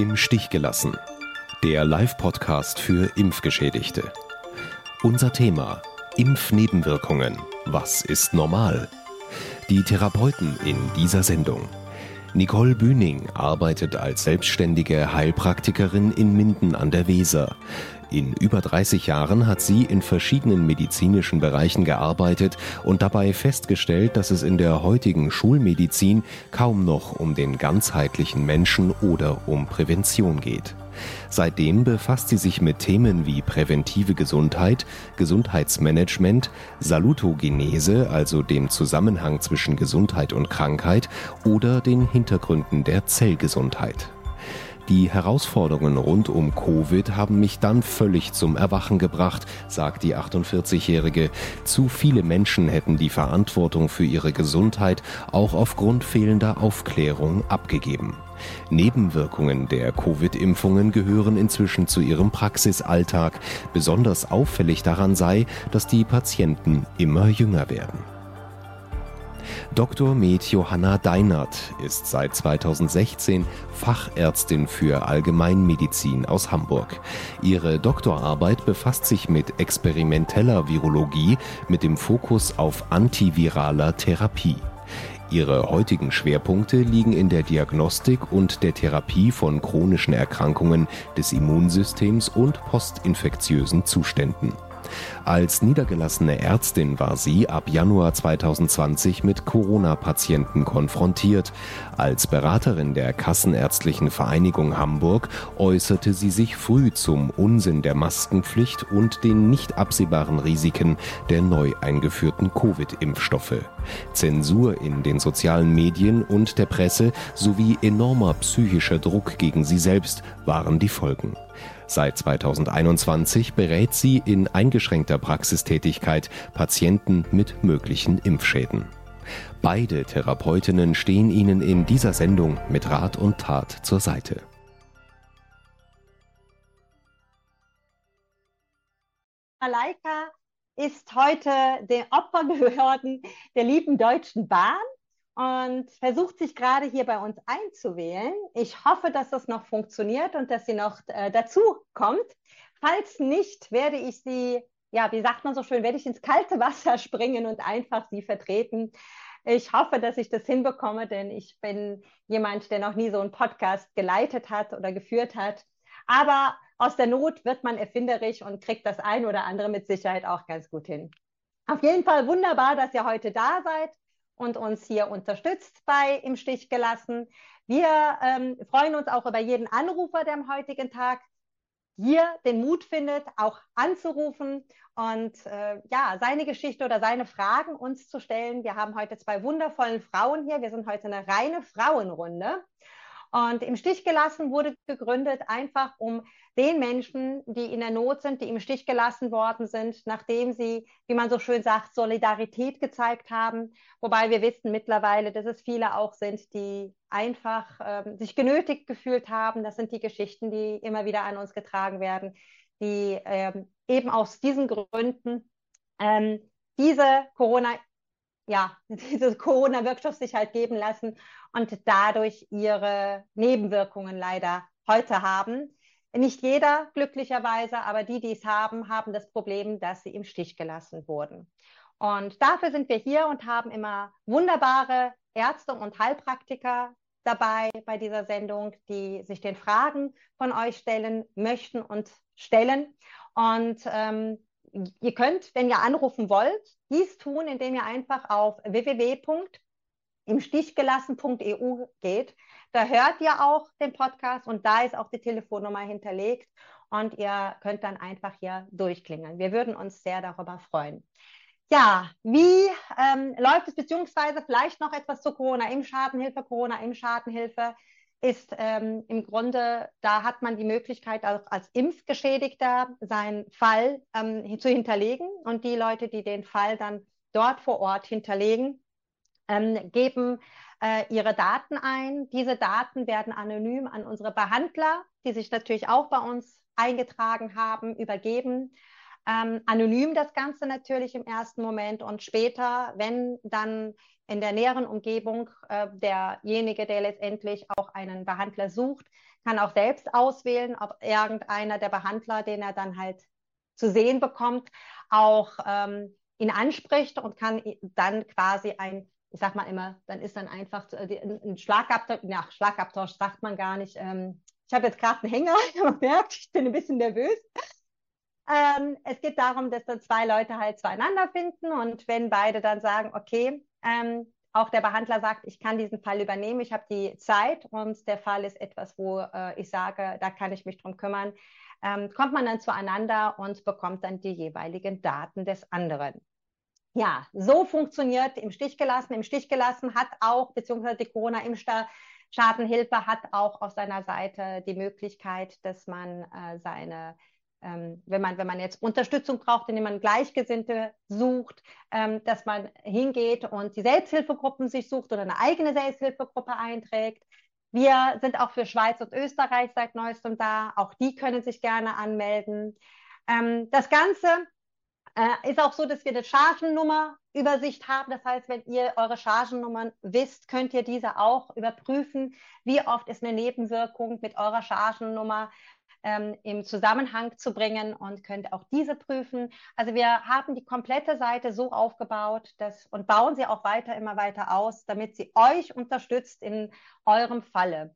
Im Stich gelassen. Der Live-Podcast für Impfgeschädigte. Unser Thema: Impfnebenwirkungen. Was ist normal? Die Therapeuten in dieser Sendung. Nicole Bühning arbeitet als selbstständige Heilpraktikerin in Minden an der Weser. In über 30 Jahren hat sie in verschiedenen medizinischen Bereichen gearbeitet und dabei festgestellt, dass es in der heutigen Schulmedizin kaum noch um den ganzheitlichen Menschen oder um Prävention geht. Seitdem befasst sie sich mit Themen wie präventive Gesundheit, Gesundheitsmanagement, Salutogenese, also dem Zusammenhang zwischen Gesundheit und Krankheit oder den Hintergründen der Zellgesundheit. Die Herausforderungen rund um Covid haben mich dann völlig zum Erwachen gebracht, sagt die 48-Jährige. Zu viele Menschen hätten die Verantwortung für ihre Gesundheit auch aufgrund fehlender Aufklärung abgegeben. Nebenwirkungen der Covid-Impfungen gehören inzwischen zu ihrem Praxisalltag. Besonders auffällig daran sei, dass die Patienten immer jünger werden. Dr. Med Johanna Deinert ist seit 2016 Fachärztin für Allgemeinmedizin aus Hamburg. Ihre Doktorarbeit befasst sich mit experimenteller Virologie mit dem Fokus auf antiviraler Therapie. Ihre heutigen Schwerpunkte liegen in der Diagnostik und der Therapie von chronischen Erkrankungen des Immunsystems und postinfektiösen Zuständen. Als niedergelassene Ärztin war sie ab Januar 2020 mit Corona-Patienten konfrontiert. Als Beraterin der Kassenärztlichen Vereinigung Hamburg äußerte sie sich früh zum Unsinn der Maskenpflicht und den nicht absehbaren Risiken der neu eingeführten Covid-Impfstoffe. Zensur in den sozialen Medien und der Presse sowie enormer psychischer Druck gegen sie selbst waren die Folgen. Seit 2021 berät sie in eingeschränkter Praxistätigkeit Patienten mit möglichen Impfschäden. Beide Therapeutinnen stehen Ihnen in dieser Sendung mit Rat und Tat zur Seite. Malaika ist heute der Opfer geworden der lieben Deutschen Bahn und versucht sich gerade hier bei uns einzuwählen. Ich hoffe, dass das noch funktioniert und dass sie noch äh, dazu kommt. Falls nicht, werde ich sie, ja, wie sagt man so schön, werde ich ins kalte Wasser springen und einfach sie vertreten. Ich hoffe, dass ich das hinbekomme, denn ich bin jemand, der noch nie so einen Podcast geleitet hat oder geführt hat. Aber aus der Not wird man erfinderisch und kriegt das ein oder andere mit Sicherheit auch ganz gut hin. Auf jeden Fall wunderbar, dass ihr heute da seid und uns hier unterstützt bei Im Stich gelassen. Wir ähm, freuen uns auch über jeden Anrufer, der am heutigen Tag hier den Mut findet, auch anzurufen und äh, ja, seine Geschichte oder seine Fragen uns zu stellen. Wir haben heute zwei wundervollen Frauen hier. Wir sind heute eine reine Frauenrunde. Und im Stich gelassen wurde gegründet, einfach um den Menschen, die in der Not sind, die im Stich gelassen worden sind, nachdem sie, wie man so schön sagt, Solidarität gezeigt haben. Wobei wir wissen mittlerweile, dass es viele auch sind, die einfach ähm, sich genötigt gefühlt haben. Das sind die Geschichten, die immer wieder an uns getragen werden, die ähm, eben aus diesen Gründen ähm, diese Corona ja, dieses Corona-Wirkstoff sich halt geben lassen und dadurch ihre Nebenwirkungen leider heute haben. Nicht jeder glücklicherweise, aber die, die es haben, haben das Problem, dass sie im Stich gelassen wurden. Und dafür sind wir hier und haben immer wunderbare Ärzte und Heilpraktiker dabei bei dieser Sendung, die sich den Fragen von euch stellen möchten und stellen. Und ähm, ihr könnt, wenn ihr anrufen wollt, dies tun, indem ihr einfach auf www.imstichgelassen.eu geht. Da hört ihr auch den Podcast und da ist auch die Telefonnummer hinterlegt und ihr könnt dann einfach hier durchklingeln. Wir würden uns sehr darüber freuen. Ja, wie ähm, läuft es, beziehungsweise vielleicht noch etwas zu Corona-Impfschadenhilfe, Corona-Impfschadenhilfe ist ähm, im Grunde, da hat man die Möglichkeit, auch als Impfgeschädigter seinen Fall ähm, zu hinterlegen. Und die Leute, die den Fall dann dort vor Ort hinterlegen, ähm, geben äh, ihre Daten ein. Diese Daten werden anonym an unsere Behandler, die sich natürlich auch bei uns eingetragen haben, übergeben. Ähm, anonym das Ganze natürlich im ersten Moment und später, wenn dann in der näheren Umgebung äh, derjenige, der letztendlich auch einen Behandler sucht, kann auch selbst auswählen, ob irgendeiner der Behandler, den er dann halt zu sehen bekommt, auch ähm, ihn anspricht und kann dann quasi ein, ich sag mal immer, dann ist dann einfach ein Schlagabtausch, ja, Schlagabtausch sagt man gar nicht. Ähm, ich habe jetzt gerade einen Hänger, man merkt, ich bin ein bisschen nervös. Ähm, es geht darum, dass dann zwei Leute halt zueinander finden und wenn beide dann sagen, okay, ähm, auch der Behandler sagt, ich kann diesen Fall übernehmen, ich habe die Zeit und der Fall ist etwas, wo äh, ich sage, da kann ich mich drum kümmern, ähm, kommt man dann zueinander und bekommt dann die jeweiligen Daten des anderen. Ja, so funktioniert im Stich gelassen. Im Stich gelassen hat auch, beziehungsweise die Corona-Impfschadenhilfe hat auch auf seiner Seite die Möglichkeit, dass man äh, seine ähm, wenn, man, wenn man jetzt Unterstützung braucht, indem man Gleichgesinnte sucht, ähm, dass man hingeht und die Selbsthilfegruppen sich sucht oder eine eigene Selbsthilfegruppe einträgt. Wir sind auch für Schweiz und Österreich seit neuestem da. Auch die können sich gerne anmelden. Ähm, das Ganze äh, ist auch so, dass wir eine Chargennummerübersicht haben. Das heißt, wenn ihr eure Chargennummern wisst, könnt ihr diese auch überprüfen. Wie oft ist eine Nebenwirkung mit eurer Chargennummer ähm, im Zusammenhang zu bringen und könnt auch diese prüfen. Also wir haben die komplette Seite so aufgebaut dass, und bauen sie auch weiter, immer weiter aus, damit sie euch unterstützt in eurem Falle.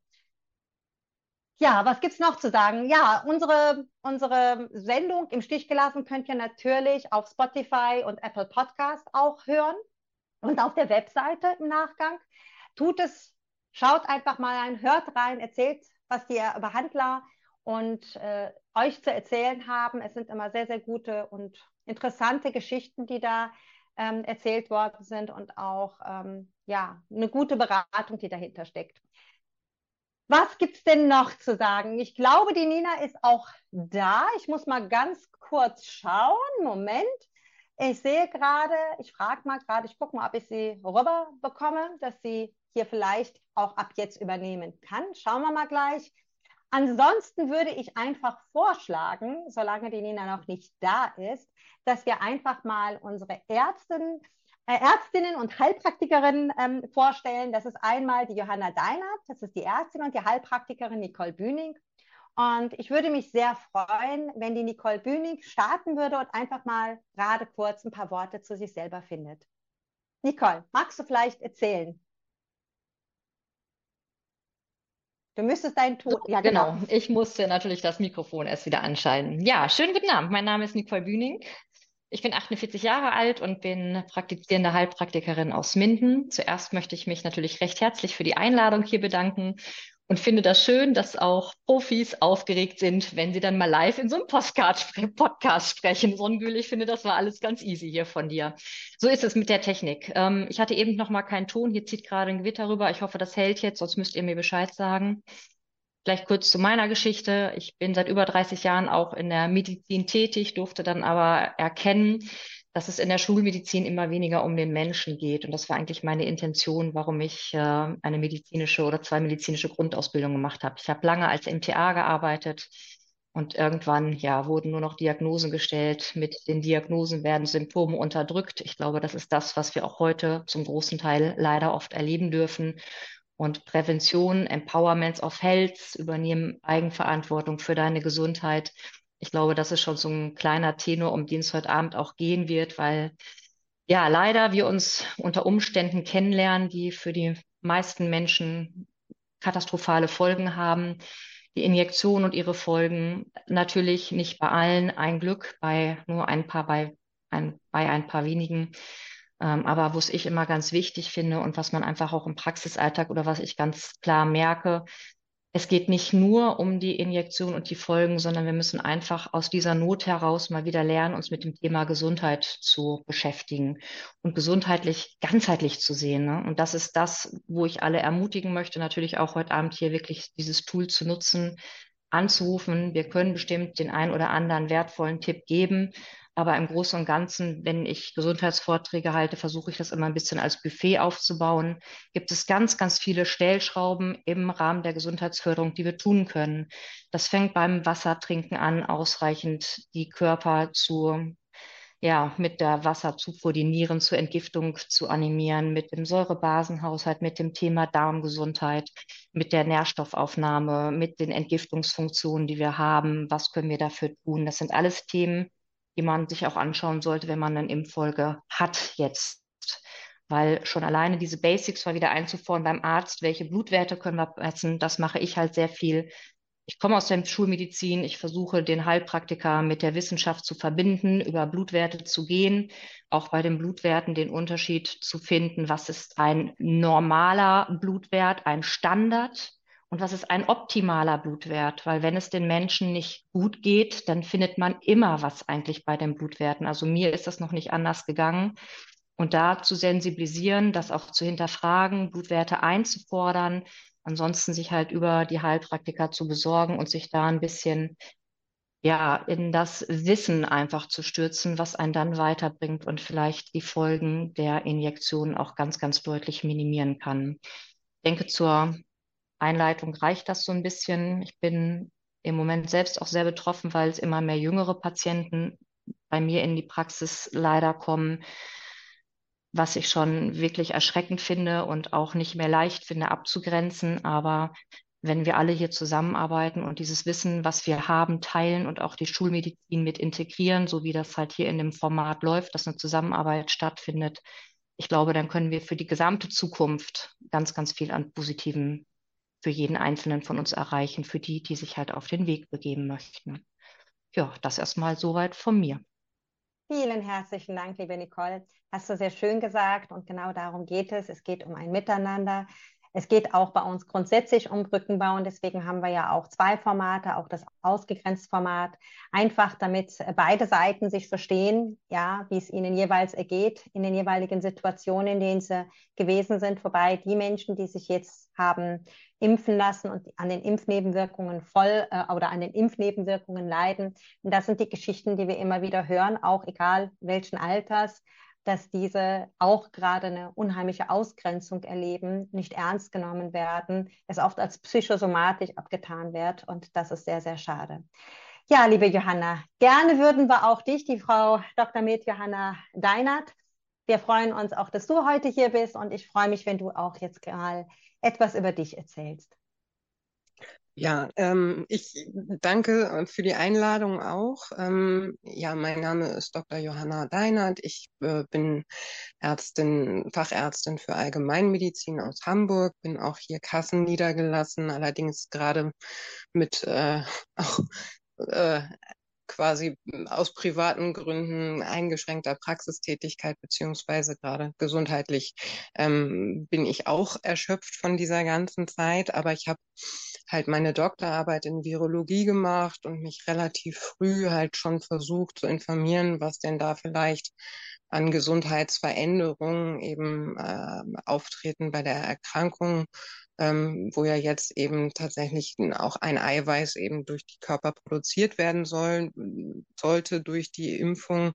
Ja, was gibt es noch zu sagen? Ja, unsere, unsere Sendung im Stich gelassen könnt ihr natürlich auf Spotify und Apple Podcast auch hören und auf der Webseite im Nachgang. Tut es, schaut einfach mal rein, hört rein, erzählt, was die Behandler und äh, euch zu erzählen haben. Es sind immer sehr, sehr gute und interessante Geschichten, die da ähm, erzählt worden sind und auch ähm, ja, eine gute Beratung, die dahinter steckt. Was gibt es denn noch zu sagen? Ich glaube, die Nina ist auch da. Ich muss mal ganz kurz schauen. Moment. Ich sehe gerade, ich frage mal gerade, ich gucke mal, ob ich sie rüber bekomme, dass sie hier vielleicht auch ab jetzt übernehmen kann. Schauen wir mal gleich. Ansonsten würde ich einfach vorschlagen, solange die Nina noch nicht da ist, dass wir einfach mal unsere Ärztin, äh, Ärztinnen und Heilpraktikerinnen ähm, vorstellen. Das ist einmal die Johanna Deinert, das ist die Ärztin und die Heilpraktikerin Nicole Bühning. Und ich würde mich sehr freuen, wenn die Nicole Bühning starten würde und einfach mal gerade kurz ein paar Worte zu sich selber findet. Nicole, magst du vielleicht erzählen, Du müsstest deinen Ton. Ja, genau. genau. Ich musste natürlich das Mikrofon erst wieder anschalten. Ja, schönen guten Abend. Mein Name ist Nicole Bühning. Ich bin 48 Jahre alt und bin praktizierende Heilpraktikerin aus Minden. Zuerst möchte ich mich natürlich recht herzlich für die Einladung hier bedanken und finde das schön, dass auch Profis aufgeregt sind, wenn sie dann mal live in so einem Postcard Podcast sprechen. Sonnengül, ich finde, das war alles ganz easy hier von dir. So ist es mit der Technik. Ähm, ich hatte eben noch mal keinen Ton. Hier zieht gerade ein Gewitter rüber. Ich hoffe, das hält jetzt, sonst müsst ihr mir Bescheid sagen. Vielleicht kurz zu meiner Geschichte. Ich bin seit über 30 Jahren auch in der Medizin tätig, durfte dann aber erkennen, dass es in der Schulmedizin immer weniger um den Menschen geht. Und das war eigentlich meine Intention, warum ich äh, eine medizinische oder zwei medizinische Grundausbildungen gemacht habe. Ich habe lange als MTA gearbeitet und irgendwann ja wurden nur noch Diagnosen gestellt. Mit den Diagnosen werden Symptome unterdrückt. Ich glaube, das ist das, was wir auch heute zum großen Teil leider oft erleben dürfen. Und Prävention, Empowerment of Health, übernehmen Eigenverantwortung für deine Gesundheit ich glaube, das ist schon so ein kleiner Tenor, um den es heute Abend auch gehen wird, weil ja, leider wir uns unter Umständen kennenlernen, die für die meisten Menschen katastrophale Folgen haben. Die Injektion und ihre Folgen natürlich nicht bei allen ein Glück, bei nur ein paar, bei ein, bei ein paar wenigen. Ähm, aber was ich immer ganz wichtig finde und was man einfach auch im Praxisalltag oder was ich ganz klar merke, es geht nicht nur um die Injektion und die Folgen, sondern wir müssen einfach aus dieser Not heraus mal wieder lernen, uns mit dem Thema Gesundheit zu beschäftigen und gesundheitlich ganzheitlich zu sehen. Ne? Und das ist das, wo ich alle ermutigen möchte, natürlich auch heute Abend hier wirklich dieses Tool zu nutzen, anzurufen. Wir können bestimmt den einen oder anderen wertvollen Tipp geben, aber im Großen und Ganzen, wenn ich Gesundheitsvorträge halte, versuche ich das immer ein bisschen als Buffet aufzubauen. Gibt es ganz, ganz viele Stellschrauben im Rahmen der Gesundheitsförderung, die wir tun können. Das fängt beim Wassertrinken an, ausreichend die Körper zu ja, mit der Wasserzufuhr die Nieren zur Entgiftung zu animieren, mit dem Säurebasenhaushalt, mit dem Thema Darmgesundheit, mit der Nährstoffaufnahme, mit den Entgiftungsfunktionen, die wir haben. Was können wir dafür tun? Das sind alles Themen, die man sich auch anschauen sollte, wenn man eine Impffolge hat jetzt. Weil schon alleine diese Basics mal wieder einzufordern beim Arzt, welche Blutwerte können wir messen, das mache ich halt sehr viel ich komme aus der Schulmedizin, ich versuche den Heilpraktiker mit der Wissenschaft zu verbinden, über Blutwerte zu gehen, auch bei den Blutwerten den Unterschied zu finden, was ist ein normaler Blutwert, ein Standard und was ist ein optimaler Blutwert, weil wenn es den Menschen nicht gut geht, dann findet man immer was eigentlich bei den Blutwerten. Also mir ist das noch nicht anders gegangen. Und da zu sensibilisieren, das auch zu hinterfragen, Blutwerte einzufordern, ansonsten sich halt über die Heilpraktiker zu besorgen und sich da ein bisschen ja, in das Wissen einfach zu stürzen, was einen dann weiterbringt und vielleicht die Folgen der Injektion auch ganz, ganz deutlich minimieren kann. Ich denke, zur Einleitung reicht das so ein bisschen. Ich bin im Moment selbst auch sehr betroffen, weil es immer mehr jüngere Patienten bei mir in die Praxis leider kommen, was ich schon wirklich erschreckend finde und auch nicht mehr leicht finde abzugrenzen. Aber wenn wir alle hier zusammenarbeiten und dieses Wissen, was wir haben, teilen und auch die Schulmedizin mit integrieren, so wie das halt hier in dem Format läuft, dass eine Zusammenarbeit stattfindet, ich glaube, dann können wir für die gesamte Zukunft ganz, ganz viel an Positiven für jeden Einzelnen von uns erreichen, für die, die sich halt auf den Weg begeben möchten. Ja, das erstmal soweit von mir. Vielen herzlichen Dank, liebe Nicole. Hast du sehr schön gesagt und genau darum geht es. Es geht um ein Miteinander. Es geht auch bei uns grundsätzlich um Brückenbau und deswegen haben wir ja auch zwei Formate, auch das ausgegrenzte Format, einfach damit beide Seiten sich verstehen, ja, wie es ihnen jeweils ergeht in den jeweiligen Situationen, in denen sie gewesen sind. Wobei die Menschen, die sich jetzt haben impfen lassen und an den Impfnebenwirkungen voll äh, oder an den Impfnebenwirkungen leiden, und das sind die Geschichten, die wir immer wieder hören, auch egal welchen Alters dass diese auch gerade eine unheimliche Ausgrenzung erleben, nicht ernst genommen werden, es oft als psychosomatisch abgetan wird und das ist sehr, sehr schade. Ja, liebe Johanna, gerne würden wir auch dich, die Frau Dr. Med Johanna Deinert, wir freuen uns auch, dass du heute hier bist und ich freue mich, wenn du auch jetzt mal etwas über dich erzählst. Ja, ähm, ich danke äh, für die Einladung auch. Ähm, ja, mein Name ist Dr. Johanna Deinert. Ich äh, bin Ärztin, Fachärztin für Allgemeinmedizin aus Hamburg, bin auch hier Kassen niedergelassen, allerdings gerade mit äh, auch äh, quasi aus privaten Gründen eingeschränkter Praxistätigkeit beziehungsweise gerade gesundheitlich ähm, bin ich auch erschöpft von dieser ganzen Zeit. Aber ich habe halt meine Doktorarbeit in Virologie gemacht und mich relativ früh halt schon versucht zu informieren, was denn da vielleicht an Gesundheitsveränderungen eben äh, auftreten bei der Erkrankung ähm, wo ja jetzt eben tatsächlich auch ein Eiweiß eben durch die Körper produziert werden soll, sollte durch die Impfung.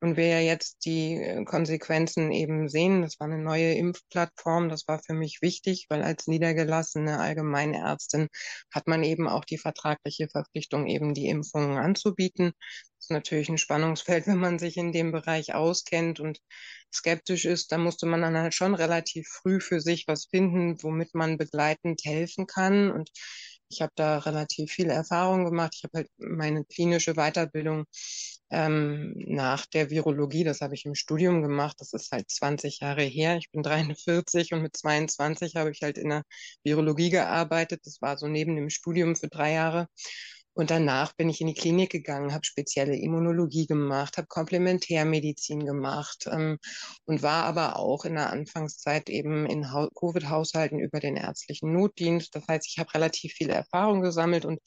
Und wir ja jetzt die äh, Konsequenzen eben sehen, das war eine neue Impfplattform, das war für mich wichtig, weil als niedergelassene Allgemeinärztin hat man eben auch die vertragliche Verpflichtung, eben die Impfungen anzubieten. Das ist natürlich ein Spannungsfeld, wenn man sich in dem Bereich auskennt und skeptisch ist, da musste man dann halt schon relativ früh für sich was finden, womit man begleitend helfen kann. Und ich habe da relativ viel Erfahrung gemacht. Ich habe halt meine klinische Weiterbildung ähm, nach der Virologie, das habe ich im Studium gemacht. Das ist halt 20 Jahre her. Ich bin 43 und mit 22 habe ich halt in der Virologie gearbeitet. Das war so neben dem Studium für drei Jahre. Und danach bin ich in die Klinik gegangen, habe spezielle Immunologie gemacht, habe Komplementärmedizin gemacht ähm, und war aber auch in der Anfangszeit eben in Covid-Haushalten über den ärztlichen Notdienst. Das heißt, ich habe relativ viel Erfahrung gesammelt und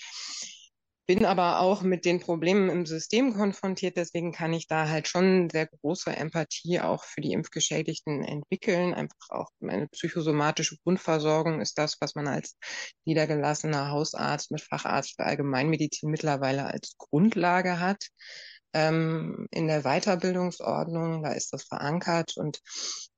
bin aber auch mit den Problemen im System konfrontiert. Deswegen kann ich da halt schon sehr große Empathie auch für die Impfgeschädigten entwickeln. Einfach auch meine psychosomatische Grundversorgung ist das, was man als niedergelassener Hausarzt mit Facharzt für Allgemeinmedizin mittlerweile als Grundlage hat. Ähm, in der Weiterbildungsordnung, da ist das verankert und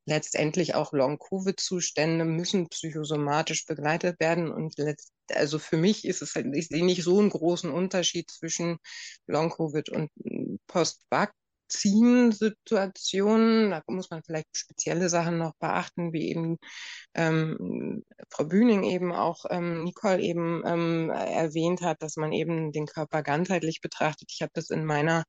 letztendlich auch Long-Covid-Zustände müssen psychosomatisch begleitet werden und letzt also für mich ist es halt, ich sehe nicht so einen großen Unterschied zwischen Long-Covid und Post-Vac. Vaccin-Situationen, da muss man vielleicht spezielle Sachen noch beachten, wie eben ähm, Frau Bühning eben auch ähm, Nicole eben ähm, erwähnt hat, dass man eben den Körper ganzheitlich betrachtet. Ich habe das in meiner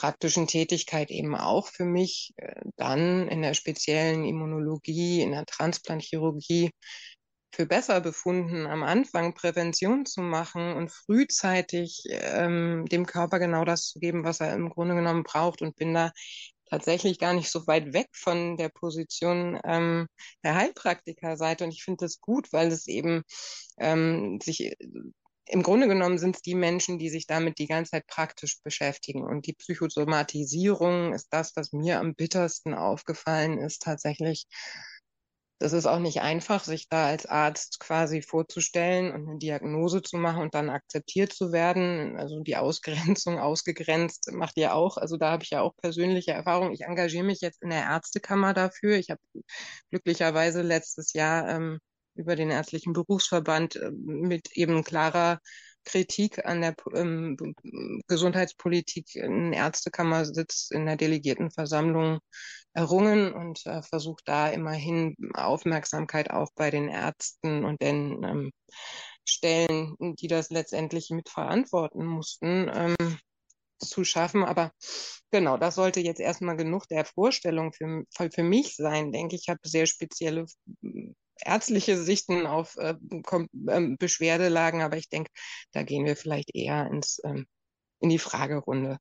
praktischen Tätigkeit eben auch für mich äh, dann in der speziellen Immunologie, in der Transplantchirurgie für besser befunden, am Anfang Prävention zu machen und frühzeitig ähm, dem Körper genau das zu geben, was er im Grunde genommen braucht und bin da tatsächlich gar nicht so weit weg von der Position ähm, der Heilpraktikerseite. Und ich finde das gut, weil es eben ähm, sich im Grunde genommen sind es die Menschen, die sich damit die ganze Zeit praktisch beschäftigen. Und die Psychosomatisierung ist das, was mir am bittersten aufgefallen ist, tatsächlich das ist auch nicht einfach, sich da als Arzt quasi vorzustellen und eine Diagnose zu machen und dann akzeptiert zu werden. Also die Ausgrenzung, ausgegrenzt macht ihr auch. Also da habe ich ja auch persönliche Erfahrungen. Ich engagiere mich jetzt in der Ärztekammer dafür. Ich habe glücklicherweise letztes Jahr ähm, über den ärztlichen Berufsverband äh, mit eben klarer Kritik an der ähm, Gesundheitspolitik in Ärztekammersitz in der Delegiertenversammlung errungen und äh, versucht da immerhin Aufmerksamkeit auch bei den Ärzten und den ähm, Stellen, die das letztendlich mitverantworten mussten, ähm, zu schaffen. Aber genau, das sollte jetzt erstmal genug der Vorstellung für, für mich sein, denke ich. Ich habe sehr spezielle ärztliche Sichten auf äh, ähm, Beschwerdelagen, aber ich denke, da gehen wir vielleicht eher ins, ähm, in die Fragerunde.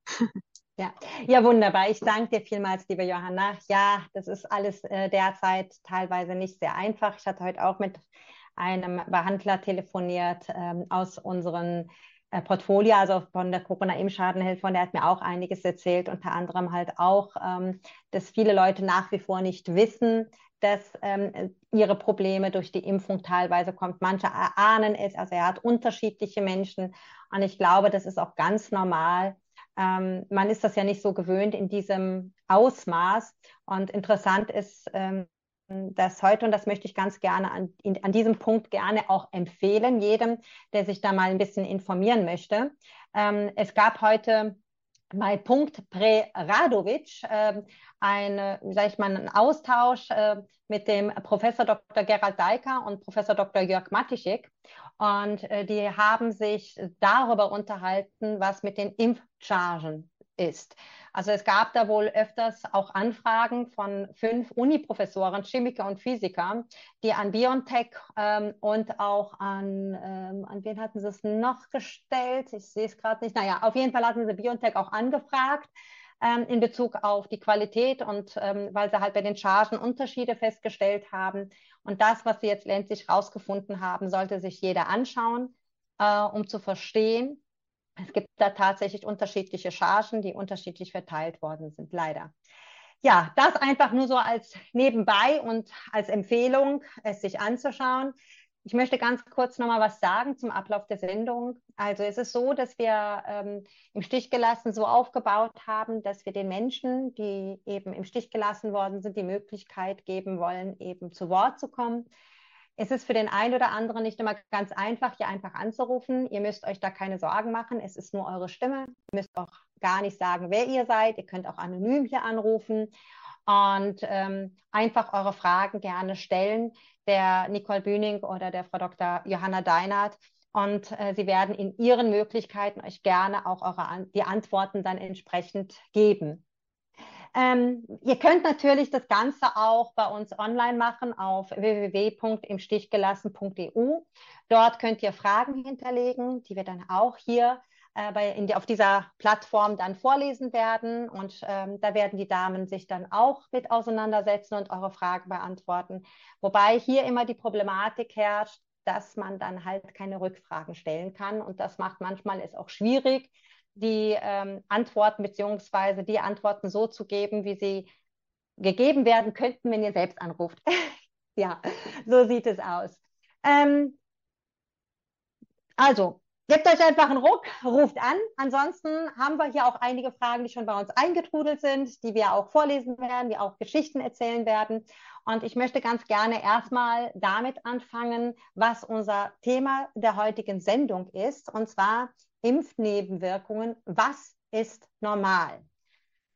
Ja. ja, wunderbar. Ich danke dir vielmals, liebe Johanna. Ja, das ist alles äh, derzeit teilweise nicht sehr einfach. Ich hatte heute auch mit einem Behandler telefoniert ähm, aus unseren äh, Portfolio, also von der Corona-Impfschadenhilfe, und der hat mir auch einiges erzählt, unter anderem halt auch, ähm, dass viele Leute nach wie vor nicht wissen, dass ähm, ihre Probleme durch die Impfung teilweise kommt. Manche ahnen es, also er hat unterschiedliche Menschen und ich glaube, das ist auch ganz normal. Ähm, man ist das ja nicht so gewöhnt in diesem Ausmaß und interessant ist, ähm, dass heute, und das möchte ich ganz gerne an, in, an diesem Punkt gerne auch empfehlen, jedem, der sich da mal ein bisschen informieren möchte. Ähm, es gab heute bei Punkt Preradovic äh, eine, sag ich mal, einen Austausch äh, mit dem Professor Dr. Gerald Deiker und Professor Dr. Jörg Matischik. Und äh, die haben sich darüber unterhalten, was mit den Impfchargen ist. Also es gab da wohl öfters auch Anfragen von fünf Uni-Professoren, Chemiker und Physiker, die an BioNTech ähm, und auch an, ähm, an wen hatten sie es noch gestellt? Ich sehe es gerade nicht. Naja, auf jeden Fall hatten sie BioNTech auch angefragt ähm, in Bezug auf die Qualität und ähm, weil sie halt bei den Chargen Unterschiede festgestellt haben. Und das, was sie jetzt letztlich herausgefunden haben, sollte sich jeder anschauen, äh, um zu verstehen, es gibt da tatsächlich unterschiedliche Chargen, die unterschiedlich verteilt worden sind, leider. Ja, das einfach nur so als nebenbei und als Empfehlung, es sich anzuschauen. Ich möchte ganz kurz nochmal was sagen zum Ablauf der Sendung. Also es ist so, dass wir ähm, im Stich gelassen so aufgebaut haben, dass wir den Menschen, die eben im Stich gelassen worden sind, die Möglichkeit geben wollen, eben zu Wort zu kommen. Es ist für den einen oder anderen nicht immer ganz einfach, hier einfach anzurufen. Ihr müsst euch da keine Sorgen machen. Es ist nur eure Stimme. Ihr müsst auch gar nicht sagen, wer ihr seid. Ihr könnt auch anonym hier anrufen und ähm, einfach eure Fragen gerne stellen, der Nicole Bühning oder der Frau Dr. Johanna Deinert. Und äh, sie werden in ihren Möglichkeiten euch gerne auch eure, die Antworten dann entsprechend geben. Ähm, ihr könnt natürlich das Ganze auch bei uns online machen auf www.imstichgelassen.eu. Dort könnt ihr Fragen hinterlegen, die wir dann auch hier äh, bei, die, auf dieser Plattform dann vorlesen werden. Und ähm, da werden die Damen sich dann auch mit auseinandersetzen und eure Fragen beantworten. Wobei hier immer die Problematik herrscht, dass man dann halt keine Rückfragen stellen kann. Und das macht manchmal es auch schwierig, die ähm, Antworten beziehungsweise die Antworten so zu geben, wie sie gegeben werden könnten, wenn ihr selbst anruft. ja, so sieht es aus. Ähm, also, gebt euch einfach einen Ruck, ruft an. Ansonsten haben wir hier auch einige Fragen, die schon bei uns eingetrudelt sind, die wir auch vorlesen werden, die auch Geschichten erzählen werden. Und ich möchte ganz gerne erstmal damit anfangen, was unser Thema der heutigen Sendung ist. Und zwar Impfnebenwirkungen. Was ist normal?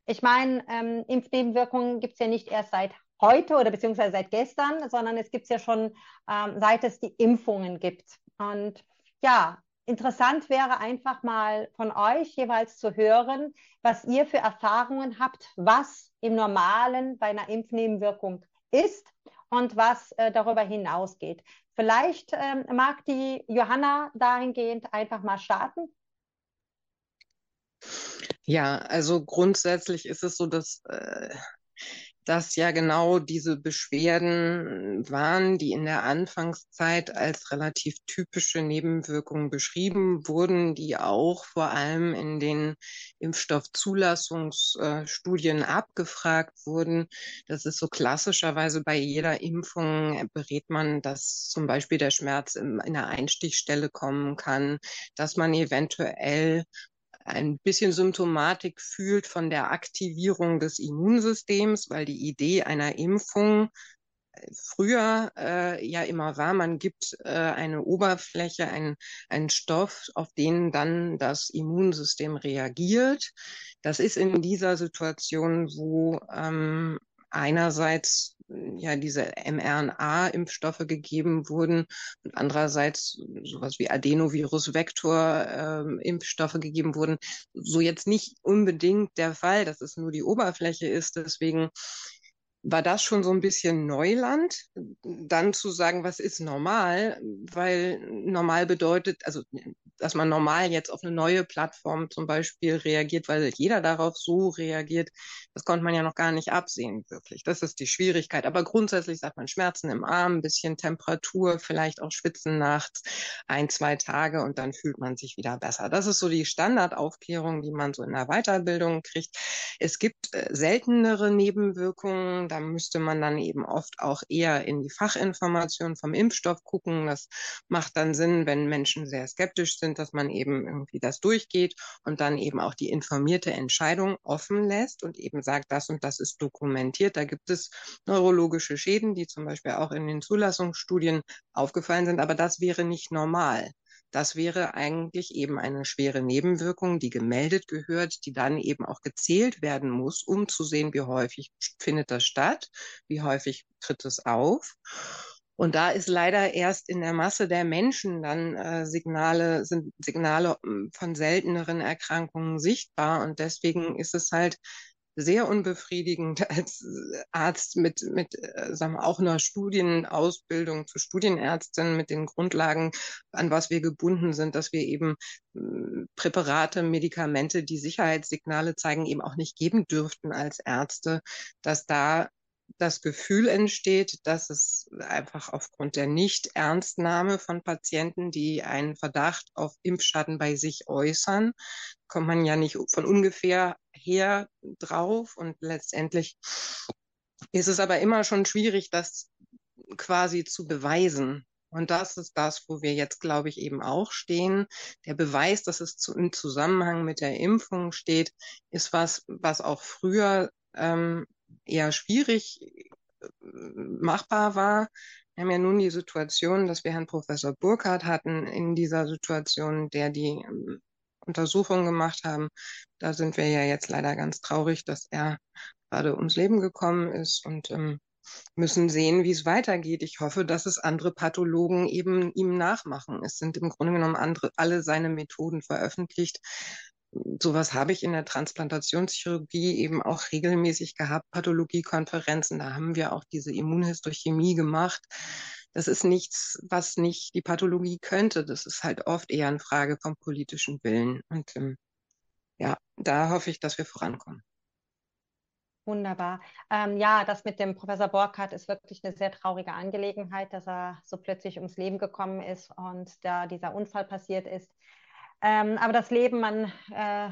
ich meine, ähm, Impfnebenwirkungen gibt es ja nicht erst seit heute oder beziehungsweise seit gestern, sondern es gibt es ja schon, ähm, seit es die Impfungen gibt. Und ja, interessant wäre einfach mal von euch jeweils zu hören, was ihr für Erfahrungen habt, was im Normalen bei einer Impfnebenwirkung ist und was äh, darüber hinausgeht. Vielleicht ähm, mag die Johanna dahingehend einfach mal starten. Ja, also grundsätzlich ist es so, dass äh, das ja genau diese Beschwerden waren, die in der Anfangszeit als relativ typische Nebenwirkungen beschrieben wurden, die auch vor allem in den Impfstoffzulassungsstudien abgefragt wurden. Das ist so klassischerweise bei jeder Impfung berät man, dass zum Beispiel der Schmerz in der Einstichstelle kommen kann, dass man eventuell ein bisschen Symptomatik fühlt von der Aktivierung des Immunsystems, weil die Idee einer Impfung äh, früher äh, ja immer war, man gibt äh, eine Oberfläche, ein, einen Stoff, auf den dann das Immunsystem reagiert. Das ist in dieser Situation, wo ähm, einerseits ja diese mRNA-Impfstoffe gegeben wurden und andererseits sowas wie Adenovirus-Vektor-Impfstoffe äh, gegeben wurden, so jetzt nicht unbedingt der Fall, dass es nur die Oberfläche ist. Deswegen war das schon so ein bisschen Neuland, dann zu sagen, was ist normal, weil normal bedeutet, also dass man normal jetzt auf eine neue Plattform zum Beispiel reagiert, weil jeder darauf so reagiert, das konnte man ja noch gar nicht absehen, wirklich. Das ist die Schwierigkeit. Aber grundsätzlich sagt man Schmerzen im Arm, ein bisschen Temperatur, vielleicht auch Schwitzen nachts, ein, zwei Tage und dann fühlt man sich wieder besser. Das ist so die Standardaufklärung, die man so in der Weiterbildung kriegt. Es gibt äh, seltenere Nebenwirkungen da müsste man dann eben oft auch eher in die Fachinformation vom Impfstoff gucken. Das macht dann Sinn, wenn Menschen sehr skeptisch sind, dass man eben irgendwie das durchgeht und dann eben auch die informierte Entscheidung offen lässt und eben sagt, das und das ist dokumentiert. Da gibt es neurologische Schäden, die zum Beispiel auch in den Zulassungsstudien aufgefallen sind, aber das wäre nicht normal. Das wäre eigentlich eben eine schwere Nebenwirkung, die gemeldet gehört, die dann eben auch gezählt werden muss, um zu sehen, wie häufig findet das statt, wie häufig tritt es auf. Und da ist leider erst in der Masse der Menschen dann äh, Signale, sind Signale hm, von selteneren Erkrankungen sichtbar. Und deswegen ist es halt sehr unbefriedigend als Arzt mit, mit äh, sagen wir, auch einer Studienausbildung zur Studienärztin mit den Grundlagen, an was wir gebunden sind, dass wir eben äh, Präparate, Medikamente, die Sicherheitssignale zeigen, eben auch nicht geben dürften als Ärzte, dass da das Gefühl entsteht, dass es einfach aufgrund der Nicht-Ernstnahme von Patienten, die einen Verdacht auf Impfschaden bei sich äußern, kommt man ja nicht von ungefähr her drauf und letztendlich ist es aber immer schon schwierig, das quasi zu beweisen. Und das ist das, wo wir jetzt, glaube ich, eben auch stehen. Der Beweis, dass es zu, im Zusammenhang mit der Impfung steht, ist was, was auch früher ähm, eher schwierig äh, machbar war. Wir haben ja nun die Situation, dass wir Herrn Professor Burkhardt hatten in dieser Situation, der die ähm, Untersuchungen gemacht haben. Da sind wir ja jetzt leider ganz traurig, dass er gerade ums Leben gekommen ist und ähm, müssen sehen, wie es weitergeht. Ich hoffe, dass es andere Pathologen eben ihm nachmachen. Es sind im Grunde genommen andere, alle seine Methoden veröffentlicht. Sowas habe ich in der Transplantationschirurgie eben auch regelmäßig gehabt, Pathologiekonferenzen. Da haben wir auch diese Immunhistochemie gemacht. Das ist nichts, was nicht die Pathologie könnte. Das ist halt oft eher eine Frage vom politischen Willen. Und ähm, ja, da hoffe ich, dass wir vorankommen. Wunderbar. Ähm, ja, das mit dem Professor Borkhardt ist wirklich eine sehr traurige Angelegenheit, dass er so plötzlich ums Leben gekommen ist und da dieser Unfall passiert ist. Ähm, aber das Leben, man äh,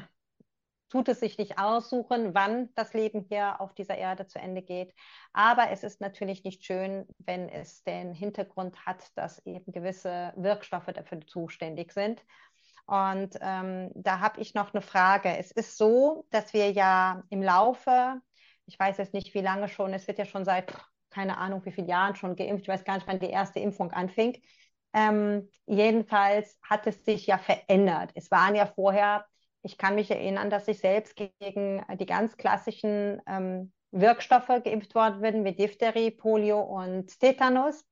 tut es sich nicht aussuchen, wann das Leben hier auf dieser Erde zu Ende geht. Aber es ist natürlich nicht schön, wenn es den Hintergrund hat, dass eben gewisse Wirkstoffe dafür zuständig sind. Und ähm, da habe ich noch eine Frage. Es ist so, dass wir ja im Laufe, ich weiß jetzt nicht, wie lange schon, es wird ja schon seit, keine Ahnung, wie vielen Jahren schon geimpft, ich weiß gar nicht, wann die erste Impfung anfing. Ähm, jedenfalls hat es sich ja verändert. Es waren ja vorher ich kann mich erinnern, dass ich selbst gegen die ganz klassischen ähm, Wirkstoffe geimpft worden bin, wie Diphtherie, Polio und Tetanus.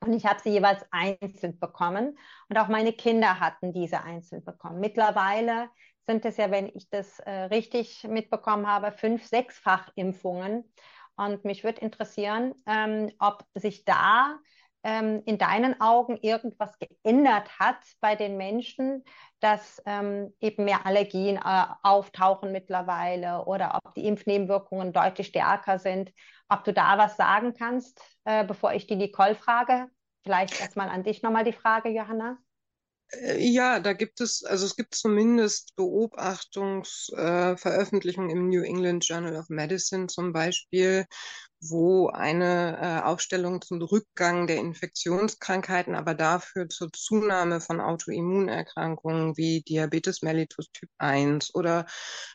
Und ich habe sie jeweils einzeln bekommen. Und auch meine Kinder hatten diese einzeln bekommen. Mittlerweile sind es ja, wenn ich das äh, richtig mitbekommen habe, fünf, sechsfach Impfungen. Und mich würde interessieren, ähm, ob sich da ähm, in deinen Augen irgendwas geändert hat bei den Menschen, dass ähm, eben mehr Allergien äh, auftauchen mittlerweile oder ob die Impfnebenwirkungen deutlich stärker sind. Ob du da was sagen kannst, äh, bevor ich die Nicole frage. Vielleicht erstmal an dich nochmal die Frage, Johanna. Äh, ja, da gibt es, also es gibt zumindest Beobachtungsveröffentlichungen äh, im New England Journal of Medicine zum Beispiel, wo eine äh, Aufstellung zum Rückgang der Infektionskrankheiten, aber dafür zur Zunahme von Autoimmunerkrankungen wie Diabetes mellitus Typ 1 oder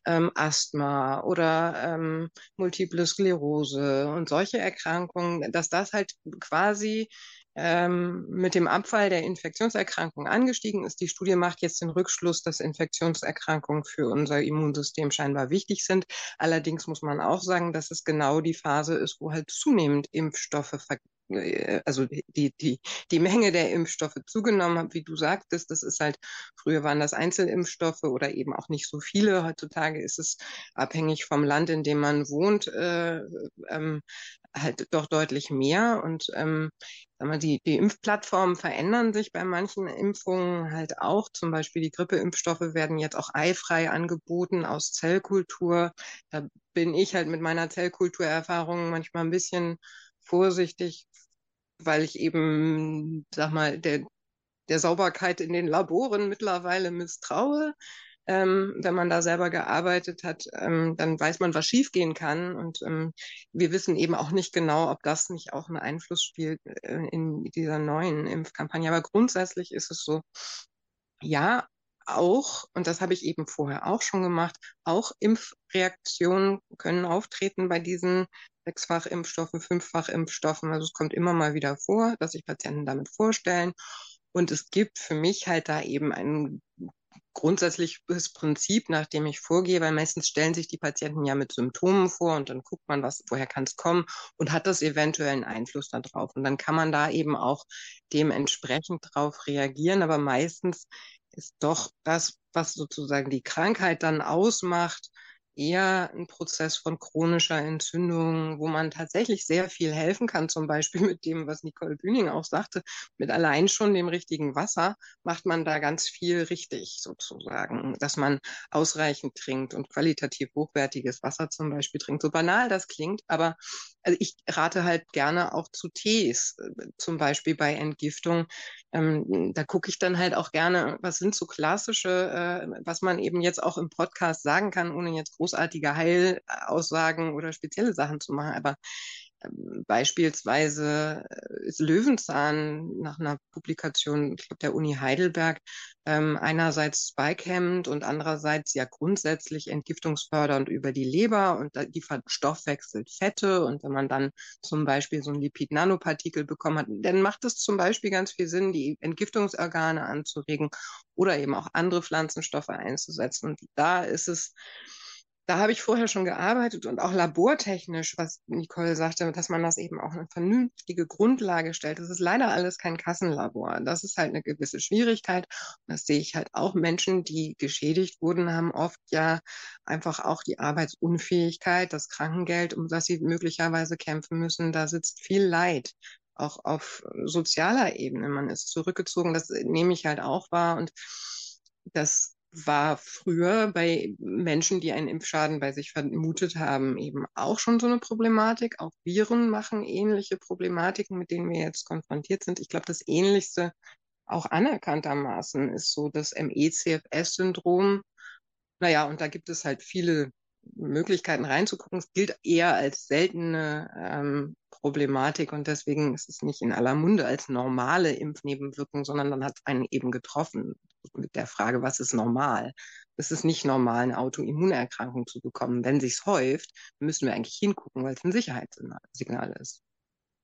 ähm, Asthma oder ähm, Multiple Sklerose und solche Erkrankungen, dass das halt quasi ähm, mit dem Abfall der Infektionserkrankungen angestiegen ist. Die Studie macht jetzt den Rückschluss, dass Infektionserkrankungen für unser Immunsystem scheinbar wichtig sind. Allerdings muss man auch sagen, dass es genau die Phase ist, wo halt zunehmend Impfstoffe äh, also die, die, die Menge der Impfstoffe zugenommen hat, wie du sagtest, das ist halt, früher waren das Einzelimpfstoffe oder eben auch nicht so viele. Heutzutage ist es abhängig vom Land, in dem man wohnt, äh, ähm, halt doch deutlich mehr. Und ähm, mal, die, die Impfplattformen verändern sich bei manchen Impfungen halt auch. Zum Beispiel die Grippeimpfstoffe werden jetzt auch eifrei angeboten aus Zellkultur. Da bin ich halt mit meiner Zellkulturerfahrung manchmal ein bisschen vorsichtig, weil ich eben, sag mal, der, der Sauberkeit in den Laboren mittlerweile misstraue. Ähm, wenn man da selber gearbeitet hat, ähm, dann weiß man, was schiefgehen kann. Und ähm, wir wissen eben auch nicht genau, ob das nicht auch einen Einfluss spielt äh, in dieser neuen Impfkampagne. Aber grundsätzlich ist es so, ja, auch, und das habe ich eben vorher auch schon gemacht, auch Impfreaktionen können auftreten bei diesen Sechsfachimpfstoffen, Fünffachimpfstoffen. Also es kommt immer mal wieder vor, dass sich Patienten damit vorstellen. Und es gibt für mich halt da eben ein grundsätzliches Prinzip, nach dem ich vorgehe, weil meistens stellen sich die Patienten ja mit Symptomen vor und dann guckt man, was, woher kann es kommen und hat das eventuell einen Einfluss darauf. Und dann kann man da eben auch dementsprechend darauf reagieren. Aber meistens ist doch das, was sozusagen die Krankheit dann ausmacht, eher ein Prozess von chronischer Entzündung, wo man tatsächlich sehr viel helfen kann, zum Beispiel mit dem, was Nicole Bühning auch sagte, mit allein schon dem richtigen Wasser macht man da ganz viel richtig sozusagen, dass man ausreichend trinkt und qualitativ hochwertiges Wasser zum Beispiel trinkt. So banal das klingt, aber also ich rate halt gerne auch zu Tees, zum Beispiel bei Entgiftung. Ähm, da gucke ich dann halt auch gerne, was sind so klassische, äh, was man eben jetzt auch im Podcast sagen kann, ohne jetzt großartige Heilaussagen oder spezielle Sachen zu machen. Aber beispielsweise äh, ist Löwenzahn nach einer Publikation, ich glaube, der Uni Heidelberg, ähm, einerseits spikehemmend und andererseits ja grundsätzlich entgiftungsfördernd über die Leber und die verstoffwechselt Fette. Und wenn man dann zum Beispiel so ein Lipid-Nanopartikel bekommen hat, dann macht es zum Beispiel ganz viel Sinn, die Entgiftungsorgane anzuregen oder eben auch andere Pflanzenstoffe einzusetzen. Und da ist es da habe ich vorher schon gearbeitet und auch labortechnisch, was Nicole sagte, dass man das eben auch eine vernünftige Grundlage stellt. Das ist leider alles kein Kassenlabor. Das ist halt eine gewisse Schwierigkeit. Und das sehe ich halt auch. Menschen, die geschädigt wurden, haben oft ja einfach auch die Arbeitsunfähigkeit, das Krankengeld, um das sie möglicherweise kämpfen müssen. Da sitzt viel Leid auch auf sozialer Ebene. Man ist zurückgezogen. Das nehme ich halt auch wahr. Und das war früher bei Menschen, die einen Impfschaden bei sich vermutet haben, eben auch schon so eine Problematik. Auch Viren machen ähnliche Problematiken, mit denen wir jetzt konfrontiert sind. Ich glaube, das Ähnlichste auch anerkanntermaßen ist so das ME-CFS-Syndrom. Naja, und da gibt es halt viele Möglichkeiten reinzugucken. Es gilt eher als seltene ähm, Problematik und deswegen ist es nicht in aller Munde als normale Impfnebenwirkung, sondern dann hat es einen eben getroffen der Frage, was ist normal? Es ist nicht normal, eine Autoimmunerkrankung zu bekommen. Wenn sich's häuft, müssen wir eigentlich hingucken, weil es ein Sicherheitssignal ist.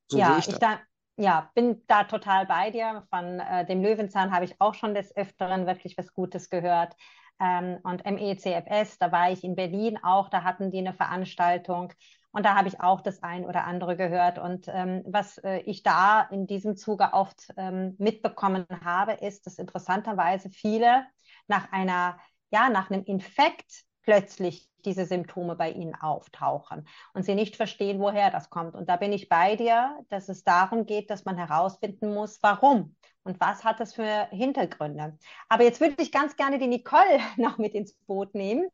So ja, ich, ich da, ja, bin da total bei dir. Von äh, dem Löwenzahn habe ich auch schon des Öfteren wirklich was Gutes gehört. Ähm, und MECFS, da war ich in Berlin auch, da hatten die eine Veranstaltung. Und da habe ich auch das ein oder andere gehört. Und ähm, was äh, ich da in diesem Zuge oft ähm, mitbekommen habe, ist, dass interessanterweise viele nach einer, ja, nach einem Infekt plötzlich diese Symptome bei ihnen auftauchen und sie nicht verstehen, woher das kommt. Und da bin ich bei dir, dass es darum geht, dass man herausfinden muss, warum und was hat das für Hintergründe. Aber jetzt würde ich ganz gerne die Nicole noch mit ins Boot nehmen.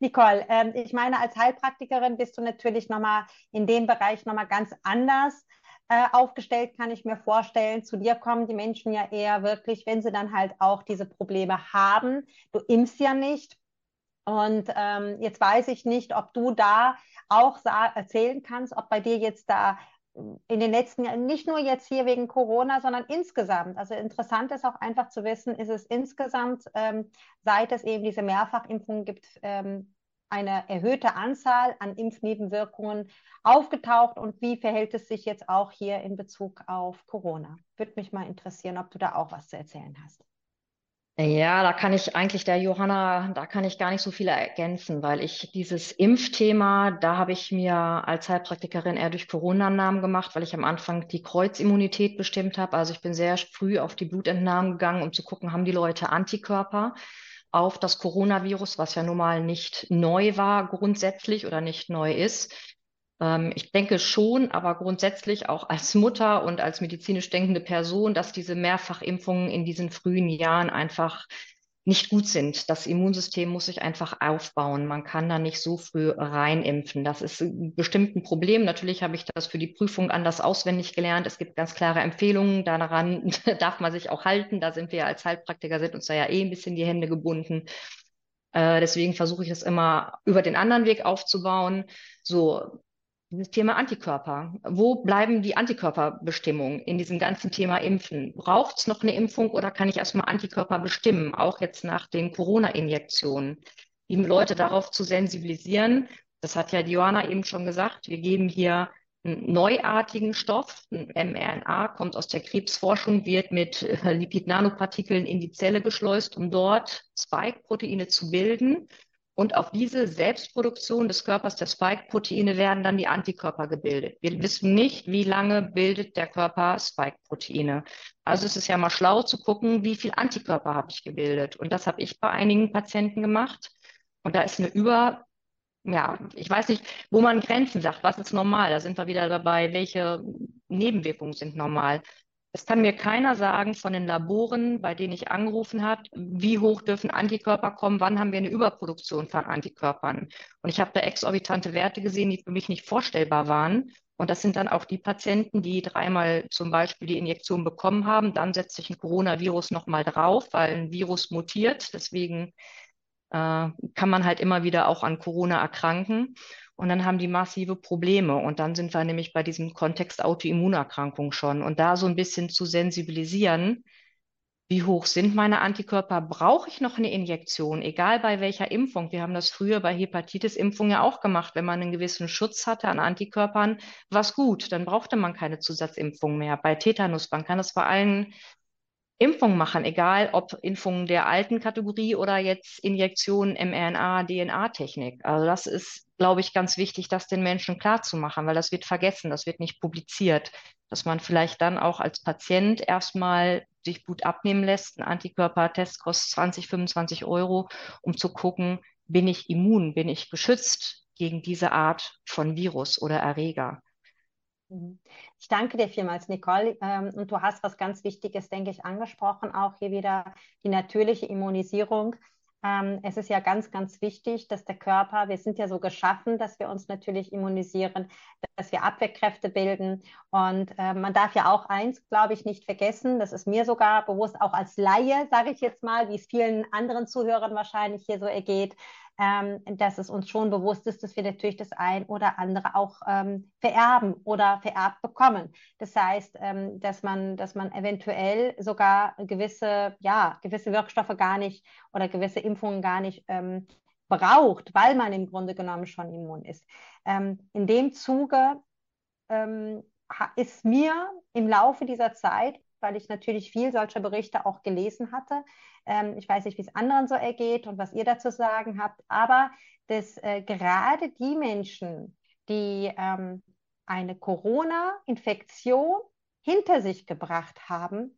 Nicole, ähm, ich meine, als Heilpraktikerin bist du natürlich nochmal in dem Bereich nochmal ganz anders äh, aufgestellt, kann ich mir vorstellen. Zu dir kommen die Menschen ja eher wirklich, wenn sie dann halt auch diese Probleme haben. Du impfst ja nicht und ähm, jetzt weiß ich nicht, ob du da auch erzählen kannst, ob bei dir jetzt da ähm, in den letzten Jahren, nicht nur jetzt hier wegen Corona, sondern insgesamt. Also interessant ist auch einfach zu wissen, ist es insgesamt, ähm, seit es eben diese Mehrfachimpfungen gibt, ähm, eine erhöhte Anzahl an Impfnebenwirkungen aufgetaucht und wie verhält es sich jetzt auch hier in Bezug auf Corona? Würde mich mal interessieren, ob du da auch was zu erzählen hast. Ja, da kann ich eigentlich der Johanna, da kann ich gar nicht so viel ergänzen, weil ich dieses Impfthema, da habe ich mir als Heilpraktikerin eher durch Corona-Namen gemacht, weil ich am Anfang die Kreuzimmunität bestimmt habe. Also ich bin sehr früh auf die Blutentnahmen gegangen, um zu gucken, haben die Leute Antikörper auf das Coronavirus, was ja nun mal nicht neu war grundsätzlich oder nicht neu ist. Ähm, ich denke schon, aber grundsätzlich auch als Mutter und als medizinisch denkende Person, dass diese Mehrfachimpfungen in diesen frühen Jahren einfach nicht gut sind. Das Immunsystem muss sich einfach aufbauen. Man kann da nicht so früh reinimpfen. Das ist bestimmt ein Problem. Natürlich habe ich das für die Prüfung anders auswendig gelernt. Es gibt ganz klare Empfehlungen. Daran darf man sich auch halten. Da sind wir als Heilpraktiker, sind uns da ja eh ein bisschen die Hände gebunden. Äh, deswegen versuche ich es immer über den anderen Weg aufzubauen. So, dieses Thema Antikörper. Wo bleiben die Antikörperbestimmungen in diesem ganzen Thema Impfen? Braucht es noch eine Impfung oder kann ich erstmal Antikörper bestimmen, auch jetzt nach den Corona-Injektionen? Die Leute darauf zu sensibilisieren, das hat ja Johanna eben schon gesagt, wir geben hier einen neuartigen Stoff, ein mRNA, kommt aus der Krebsforschung, wird mit Lipid-Nanopartikeln in die Zelle geschleust, um dort Spike-Proteine zu bilden und auf diese Selbstproduktion des Körpers der Spike-Proteine werden dann die Antikörper gebildet. Wir wissen nicht, wie lange bildet der Körper Spike-Proteine. Also es ist ja mal schlau zu gucken, wie viel Antikörper habe ich gebildet. Und das habe ich bei einigen Patienten gemacht. Und da ist eine über, ja, ich weiß nicht, wo man Grenzen sagt, was ist normal? Da sind wir wieder dabei, welche Nebenwirkungen sind normal. Es kann mir keiner sagen von den Laboren, bei denen ich angerufen habe, wie hoch dürfen Antikörper kommen, wann haben wir eine Überproduktion von Antikörpern. Und ich habe da exorbitante Werte gesehen, die für mich nicht vorstellbar waren. Und das sind dann auch die Patienten, die dreimal zum Beispiel die Injektion bekommen haben. Dann setzt sich ein Coronavirus nochmal drauf, weil ein Virus mutiert. Deswegen äh, kann man halt immer wieder auch an Corona erkranken. Und dann haben die massive Probleme. Und dann sind wir nämlich bei diesem Kontext Autoimmunerkrankung schon. Und da so ein bisschen zu sensibilisieren, wie hoch sind meine Antikörper? Brauche ich noch eine Injektion? Egal bei welcher Impfung. Wir haben das früher bei Hepatitis-Impfung ja auch gemacht. Wenn man einen gewissen Schutz hatte an Antikörpern, war es gut. Dann brauchte man keine Zusatzimpfung mehr. Bei Tetanus, man kann das bei allen Impfungen machen, egal ob Impfungen der alten Kategorie oder jetzt Injektionen mRNA, DNA-Technik. Also das ist, glaube ich, ganz wichtig, das den Menschen klarzumachen, weil das wird vergessen, das wird nicht publiziert, dass man vielleicht dann auch als Patient erstmal sich Blut abnehmen lässt. Ein Antikörpertest kostet 20, 25 Euro, um zu gucken, bin ich immun, bin ich geschützt gegen diese Art von Virus oder Erreger. Mhm. Ich danke dir vielmals, Nicole. Ähm, und du hast was ganz Wichtiges, denke ich, angesprochen, auch hier wieder die natürliche Immunisierung. Ähm, es ist ja ganz, ganz wichtig, dass der Körper, wir sind ja so geschaffen, dass wir uns natürlich immunisieren, dass wir Abwehrkräfte bilden. Und äh, man darf ja auch eins, glaube ich, nicht vergessen, das ist mir sogar bewusst, auch als Laie, sage ich jetzt mal, wie es vielen anderen Zuhörern wahrscheinlich hier so ergeht, ähm, dass es uns schon bewusst ist, dass wir natürlich das ein oder andere auch ähm, vererben oder vererbt bekommen. Das heißt, ähm, dass man, dass man eventuell sogar gewisse, ja, gewisse Wirkstoffe gar nicht oder gewisse Impfungen gar nicht ähm, braucht, weil man im Grunde genommen schon immun ist. Ähm, in dem Zuge ähm, ist mir im Laufe dieser Zeit weil ich natürlich viel solcher Berichte auch gelesen hatte. Ähm, ich weiß nicht, wie es anderen so ergeht und was ihr dazu sagen habt, aber dass äh, gerade die Menschen, die ähm, eine Corona-Infektion hinter sich gebracht haben,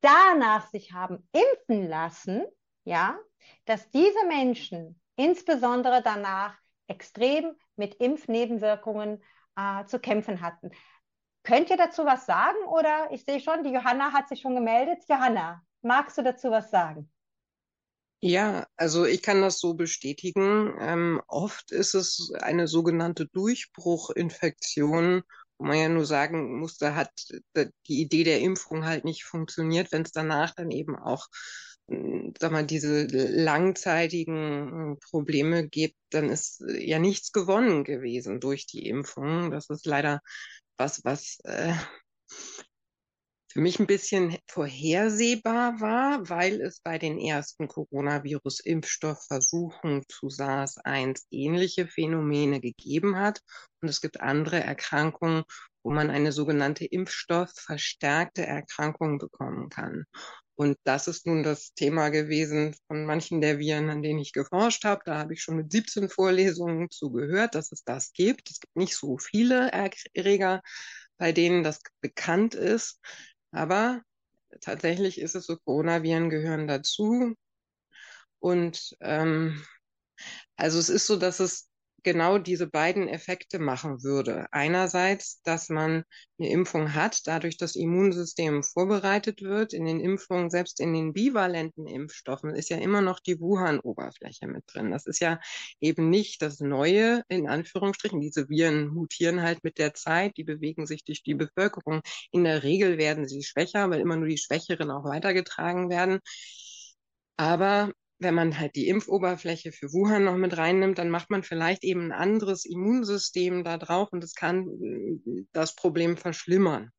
danach sich haben impfen lassen, ja, dass diese Menschen insbesondere danach extrem mit Impfnebenwirkungen äh, zu kämpfen hatten. Könnt ihr dazu was sagen? Oder ich sehe schon, die Johanna hat sich schon gemeldet. Johanna, magst du dazu was sagen? Ja, also ich kann das so bestätigen. Ähm, oft ist es eine sogenannte Durchbruchinfektion, wo man ja nur sagen muss, da hat die Idee der Impfung halt nicht funktioniert, wenn es danach dann eben auch sag mal, diese langzeitigen hm, Probleme gibt, dann ist ja nichts gewonnen gewesen durch die Impfung. Das ist leider was, was äh, für mich ein bisschen vorhersehbar war, weil es bei den ersten Coronavirus-Impfstoffversuchen zu SARS-1 ähnliche Phänomene gegeben hat. Und es gibt andere Erkrankungen, wo man eine sogenannte impfstoffverstärkte Erkrankung bekommen kann. Und das ist nun das Thema gewesen von manchen der Viren, an denen ich geforscht habe. Da habe ich schon mit 17 Vorlesungen zugehört, dass es das gibt. Es gibt nicht so viele Erreger, bei denen das bekannt ist. Aber tatsächlich ist es so, Coronaviren gehören dazu. Und ähm, also es ist so, dass es genau diese beiden Effekte machen würde. Einerseits, dass man eine Impfung hat, dadurch das Immunsystem vorbereitet wird. In den Impfungen, selbst in den bivalenten Impfstoffen, ist ja immer noch die Wuhan-Oberfläche mit drin. Das ist ja eben nicht das Neue, in Anführungsstrichen. Diese Viren mutieren halt mit der Zeit, die bewegen sich durch die Bevölkerung. In der Regel werden sie schwächer, weil immer nur die Schwächeren auch weitergetragen werden. Aber wenn man halt die Impfoberfläche für Wuhan noch mit reinnimmt, dann macht man vielleicht eben ein anderes Immunsystem da drauf und das kann äh, das Problem verschlimmern.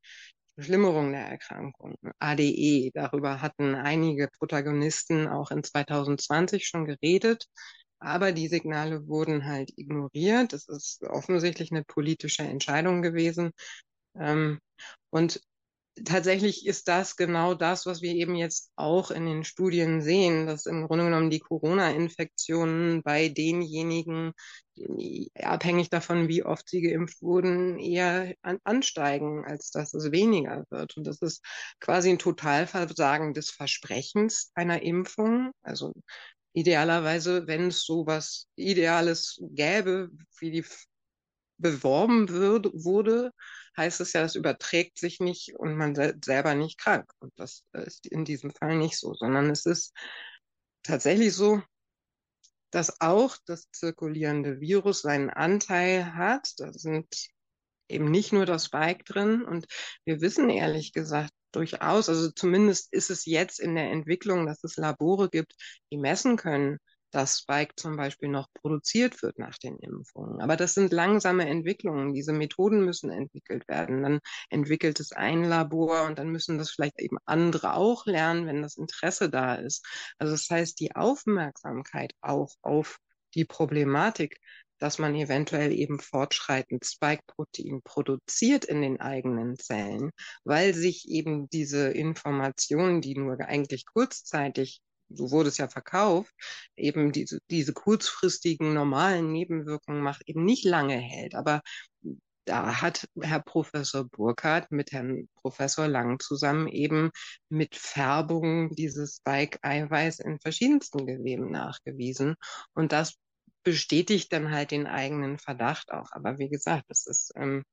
Verschlimmerung der Erkrankung. ADE, darüber hatten einige Protagonisten auch in 2020 schon geredet, aber die Signale wurden halt ignoriert. Es ist offensichtlich eine politische Entscheidung gewesen. Ähm, und tatsächlich ist das genau das, was wir eben jetzt auch in den Studien sehen, dass im Grunde genommen die Corona-Infektionen bei denjenigen, abhängig davon, wie oft sie geimpft wurden, eher an, ansteigen, als dass es weniger wird. Und das ist quasi ein Totalversagen des Versprechens einer Impfung. Also idealerweise, wenn es so was Ideales gäbe, wie die beworben würde, wurde, heißt es ja, es überträgt sich nicht und man selber nicht krank. Und das ist in diesem Fall nicht so, sondern es ist tatsächlich so, dass auch das zirkulierende Virus seinen Anteil hat. Da sind eben nicht nur das Spike drin. Und wir wissen ehrlich gesagt durchaus, also zumindest ist es jetzt in der Entwicklung, dass es Labore gibt, die messen können, dass Spike zum Beispiel noch produziert wird nach den Impfungen. Aber das sind langsame Entwicklungen. Diese Methoden müssen entwickelt werden. Dann entwickelt es ein Labor und dann müssen das vielleicht eben andere auch lernen, wenn das Interesse da ist. Also das heißt, die Aufmerksamkeit auch auf die Problematik, dass man eventuell eben fortschreitend Spike-Protein produziert in den eigenen Zellen, weil sich eben diese Informationen, die nur eigentlich kurzzeitig so wurde es ja verkauft, eben diese, diese kurzfristigen normalen Nebenwirkungen macht, eben nicht lange hält. Aber da hat Herr Professor Burkhardt mit Herrn Professor Lang zusammen eben mit Färbung dieses Spike-Eiweiß in verschiedensten Geweben nachgewiesen. Und das bestätigt dann halt den eigenen Verdacht auch. Aber wie gesagt, das ist ähm,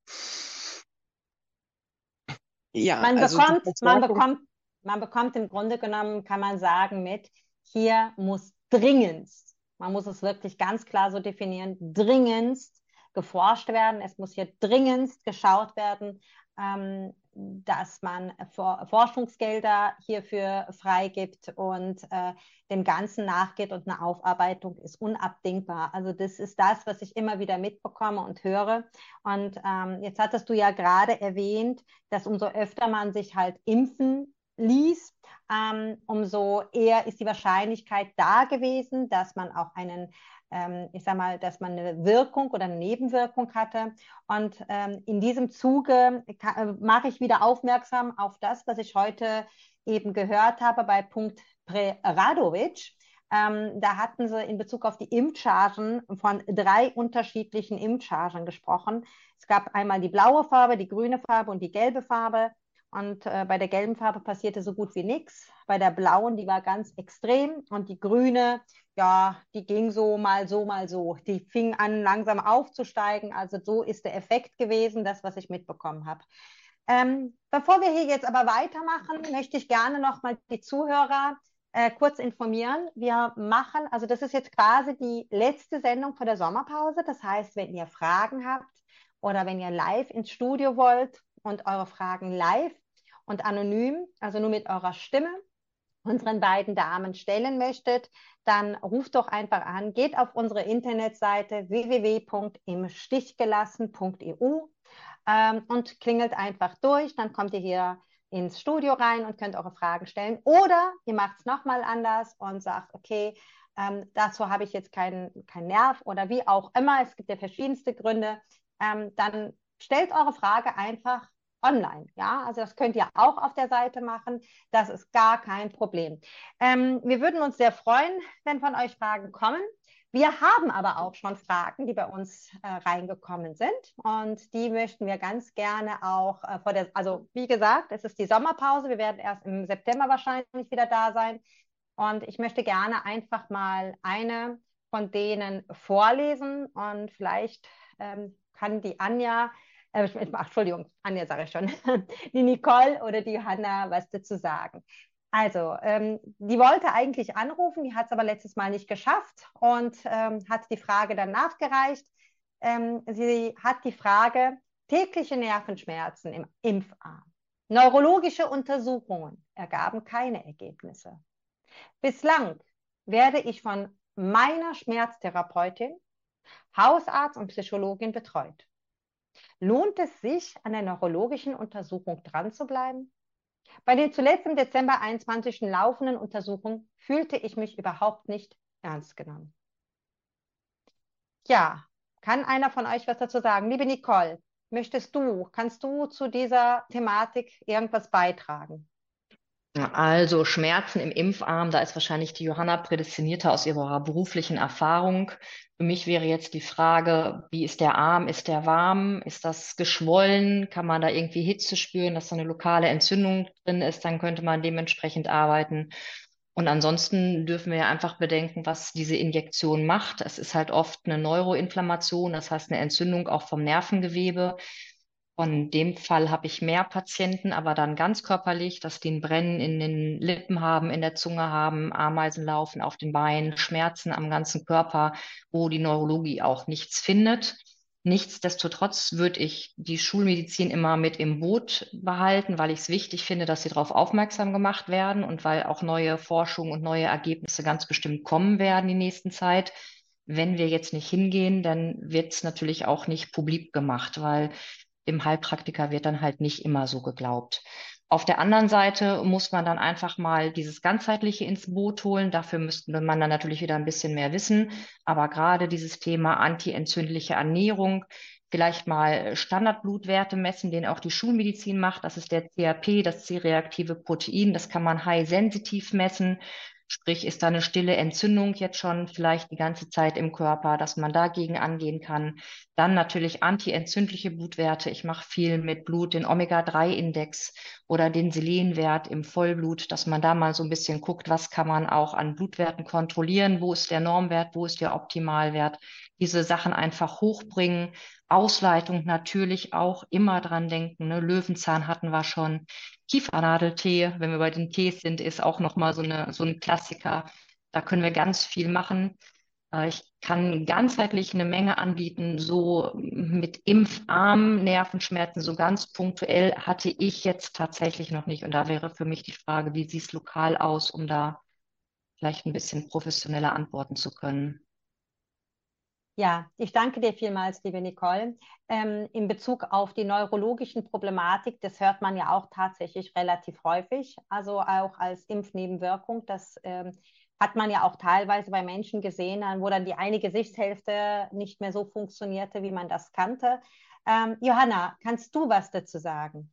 ja, man also bekommt, man bekommt man bekommt im Grunde genommen, kann man sagen, mit, hier muss dringendst, man muss es wirklich ganz klar so definieren, dringendst geforscht werden. Es muss hier dringendst geschaut werden, ähm, dass man For Forschungsgelder hierfür freigibt und äh, dem Ganzen nachgeht und eine Aufarbeitung ist unabdingbar. Also das ist das, was ich immer wieder mitbekomme und höre. Und ähm, jetzt hattest du ja gerade erwähnt, dass umso öfter man sich halt impfen ließ, ähm, umso eher ist die Wahrscheinlichkeit da gewesen, dass man auch einen ähm, ich sag mal, dass man eine Wirkung oder eine Nebenwirkung hatte. Und ähm, in diesem Zuge äh, mache ich wieder aufmerksam auf das, was ich heute eben gehört habe bei Punkt Preradovic. Ähm, da hatten sie in Bezug auf die Impfchargen von drei unterschiedlichen Impfchargen gesprochen. Es gab einmal die blaue Farbe, die grüne Farbe und die gelbe Farbe. Und äh, bei der gelben Farbe passierte so gut wie nichts. Bei der blauen, die war ganz extrem. Und die grüne, ja, die ging so mal so, mal so. Die fing an, langsam aufzusteigen. Also so ist der Effekt gewesen, das, was ich mitbekommen habe. Ähm, bevor wir hier jetzt aber weitermachen, möchte ich gerne nochmal die Zuhörer äh, kurz informieren. Wir machen, also das ist jetzt quasi die letzte Sendung vor der Sommerpause. Das heißt, wenn ihr Fragen habt oder wenn ihr live ins Studio wollt und eure Fragen live und anonym, also nur mit eurer Stimme, unseren beiden Damen stellen möchtet, dann ruft doch einfach an, geht auf unsere Internetseite www.imstichgelassen.eu ähm, und klingelt einfach durch. Dann kommt ihr hier ins Studio rein und könnt eure Fragen stellen. Oder ihr macht es nochmal anders und sagt, okay, ähm, dazu habe ich jetzt keinen kein Nerv oder wie auch immer. Es gibt ja verschiedenste Gründe. Ähm, dann stellt eure Frage einfach online. Ja, also das könnt ihr auch auf der Seite machen. Das ist gar kein Problem. Ähm, wir würden uns sehr freuen, wenn von euch Fragen kommen. Wir haben aber auch schon Fragen, die bei uns äh, reingekommen sind und die möchten wir ganz gerne auch äh, vor der, also wie gesagt, es ist die Sommerpause, wir werden erst im September wahrscheinlich wieder da sein und ich möchte gerne einfach mal eine von denen vorlesen und vielleicht ähm, kann die Anja, äh, Entschuldigung, Anja sage ich schon, die Nicole oder die Hanna was dazu sagen. Also, ähm, die wollte eigentlich anrufen, die hat es aber letztes Mal nicht geschafft und ähm, hat die Frage dann nachgereicht. Ähm, sie hat die Frage, tägliche Nervenschmerzen im Impfarm. Neurologische Untersuchungen ergaben keine Ergebnisse. Bislang werde ich von meiner Schmerztherapeutin, Hausarzt und Psychologin betreut. Lohnt es sich, an der neurologischen Untersuchung dran zu bleiben? Bei den zuletzt im Dezember 21. laufenden Untersuchungen fühlte ich mich überhaupt nicht ernst genommen. Ja, kann einer von euch was dazu sagen? Liebe Nicole, möchtest du, kannst du zu dieser Thematik irgendwas beitragen? Also Schmerzen im Impfarm, da ist wahrscheinlich die Johanna prädestinierter aus ihrer beruflichen Erfahrung. Für mich wäre jetzt die Frage, wie ist der Arm? Ist der warm? Ist das geschwollen? Kann man da irgendwie Hitze spüren, dass da eine lokale Entzündung drin ist? Dann könnte man dementsprechend arbeiten. Und ansonsten dürfen wir ja einfach bedenken, was diese Injektion macht. Es ist halt oft eine Neuroinflammation, das heißt eine Entzündung auch vom Nervengewebe. Von dem Fall habe ich mehr Patienten, aber dann ganz körperlich, dass die ein Brennen in den Lippen haben, in der Zunge haben, Ameisen laufen auf den Beinen, Schmerzen am ganzen Körper, wo die Neurologie auch nichts findet. Nichtsdestotrotz würde ich die Schulmedizin immer mit im Boot behalten, weil ich es wichtig finde, dass sie darauf aufmerksam gemacht werden und weil auch neue Forschung und neue Ergebnisse ganz bestimmt kommen werden die nächsten Zeit. Wenn wir jetzt nicht hingehen, dann wird es natürlich auch nicht publik gemacht, weil dem Heilpraktiker wird dann halt nicht immer so geglaubt. Auf der anderen Seite muss man dann einfach mal dieses Ganzheitliche ins Boot holen. Dafür müsste man dann natürlich wieder ein bisschen mehr wissen. Aber gerade dieses Thema antientzündliche Ernährung, vielleicht mal Standardblutwerte messen, den auch die Schulmedizin macht. Das ist der CRP, das C-reaktive Protein. Das kann man high-sensitiv messen. Sprich, ist da eine stille Entzündung jetzt schon vielleicht die ganze Zeit im Körper, dass man dagegen angehen kann. Dann natürlich antientzündliche Blutwerte. Ich mache viel mit Blut, den Omega-3-Index oder den Selenwert im Vollblut, dass man da mal so ein bisschen guckt, was kann man auch an Blutwerten kontrollieren, wo ist der Normwert, wo ist der Optimalwert. Diese Sachen einfach hochbringen. Ausleitung natürlich auch immer dran denken. Ne? Löwenzahn hatten wir schon. Kiefernadeltee, wenn wir bei den Tees sind, ist auch nochmal so, so ein Klassiker. Da können wir ganz viel machen. Äh, ich kann ganzheitlich eine Menge anbieten, so mit impfarmen Nervenschmerzen, so ganz punktuell hatte ich jetzt tatsächlich noch nicht. Und da wäre für mich die Frage, wie sieht es lokal aus, um da vielleicht ein bisschen professioneller antworten zu können. Ja, ich danke dir vielmals, liebe Nicole. Ähm, in Bezug auf die neurologischen Problematik, das hört man ja auch tatsächlich relativ häufig, also auch als Impfnebenwirkung. Das ähm, hat man ja auch teilweise bei Menschen gesehen, wo dann die eine Gesichtshälfte nicht mehr so funktionierte, wie man das kannte. Ähm, Johanna, kannst du was dazu sagen?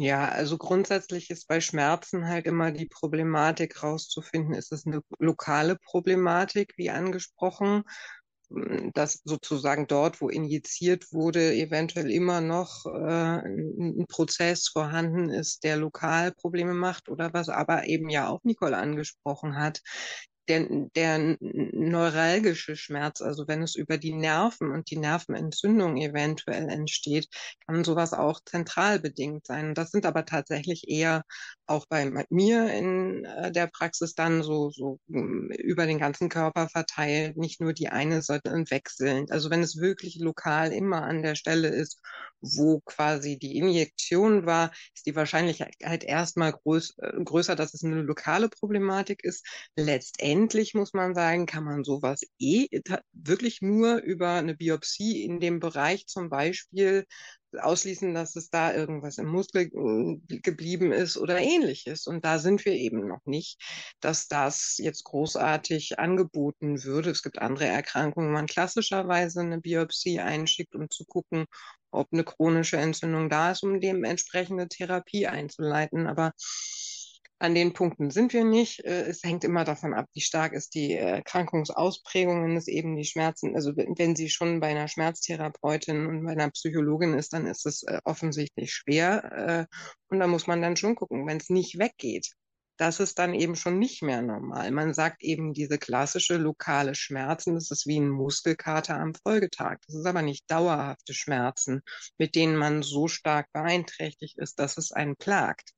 Ja, also grundsätzlich ist bei Schmerzen halt immer die Problematik rauszufinden, ist es eine lokale Problematik, wie angesprochen, dass sozusagen dort, wo injiziert wurde, eventuell immer noch äh, ein Prozess vorhanden ist, der lokal Probleme macht oder was aber eben ja auch Nicole angesprochen hat, der, der neuralgische Schmerz, also wenn es über die Nerven und die Nervenentzündung eventuell entsteht, kann sowas auch zentral bedingt sein. Das sind aber tatsächlich eher auch bei mir in äh, der Praxis dann so, so über den ganzen Körper verteilt, nicht nur die eine Seite wechselnd. Also wenn es wirklich lokal immer an der Stelle ist, wo quasi die Injektion war, ist die Wahrscheinlichkeit erstmal groß, äh, größer, dass es eine lokale Problematik ist. Letztendlich muss man sagen, kann man sowas eh wirklich nur über eine Biopsie in dem Bereich zum Beispiel ausschließen, dass es da irgendwas im Muskel äh, geblieben ist oder ähnliches. Und da sind wir eben noch nicht, dass das jetzt großartig angeboten würde. Es gibt andere Erkrankungen, wo man klassischerweise eine Biopsie einschickt, um zu gucken, ob eine chronische Entzündung da ist, um dementsprechende Therapie einzuleiten. Aber an den Punkten sind wir nicht. Äh, es hängt immer davon ab, wie stark ist die Erkrankungsausprägung, wenn es eben die Schmerzen, also wenn sie schon bei einer Schmerztherapeutin und bei einer Psychologin ist, dann ist es äh, offensichtlich schwer. Äh, und da muss man dann schon gucken, wenn es nicht weggeht. Das ist dann eben schon nicht mehr normal. Man sagt eben diese klassische lokale Schmerzen, das ist wie ein Muskelkater am Folgetag. Das ist aber nicht dauerhafte Schmerzen, mit denen man so stark beeinträchtigt ist, dass es einen plagt.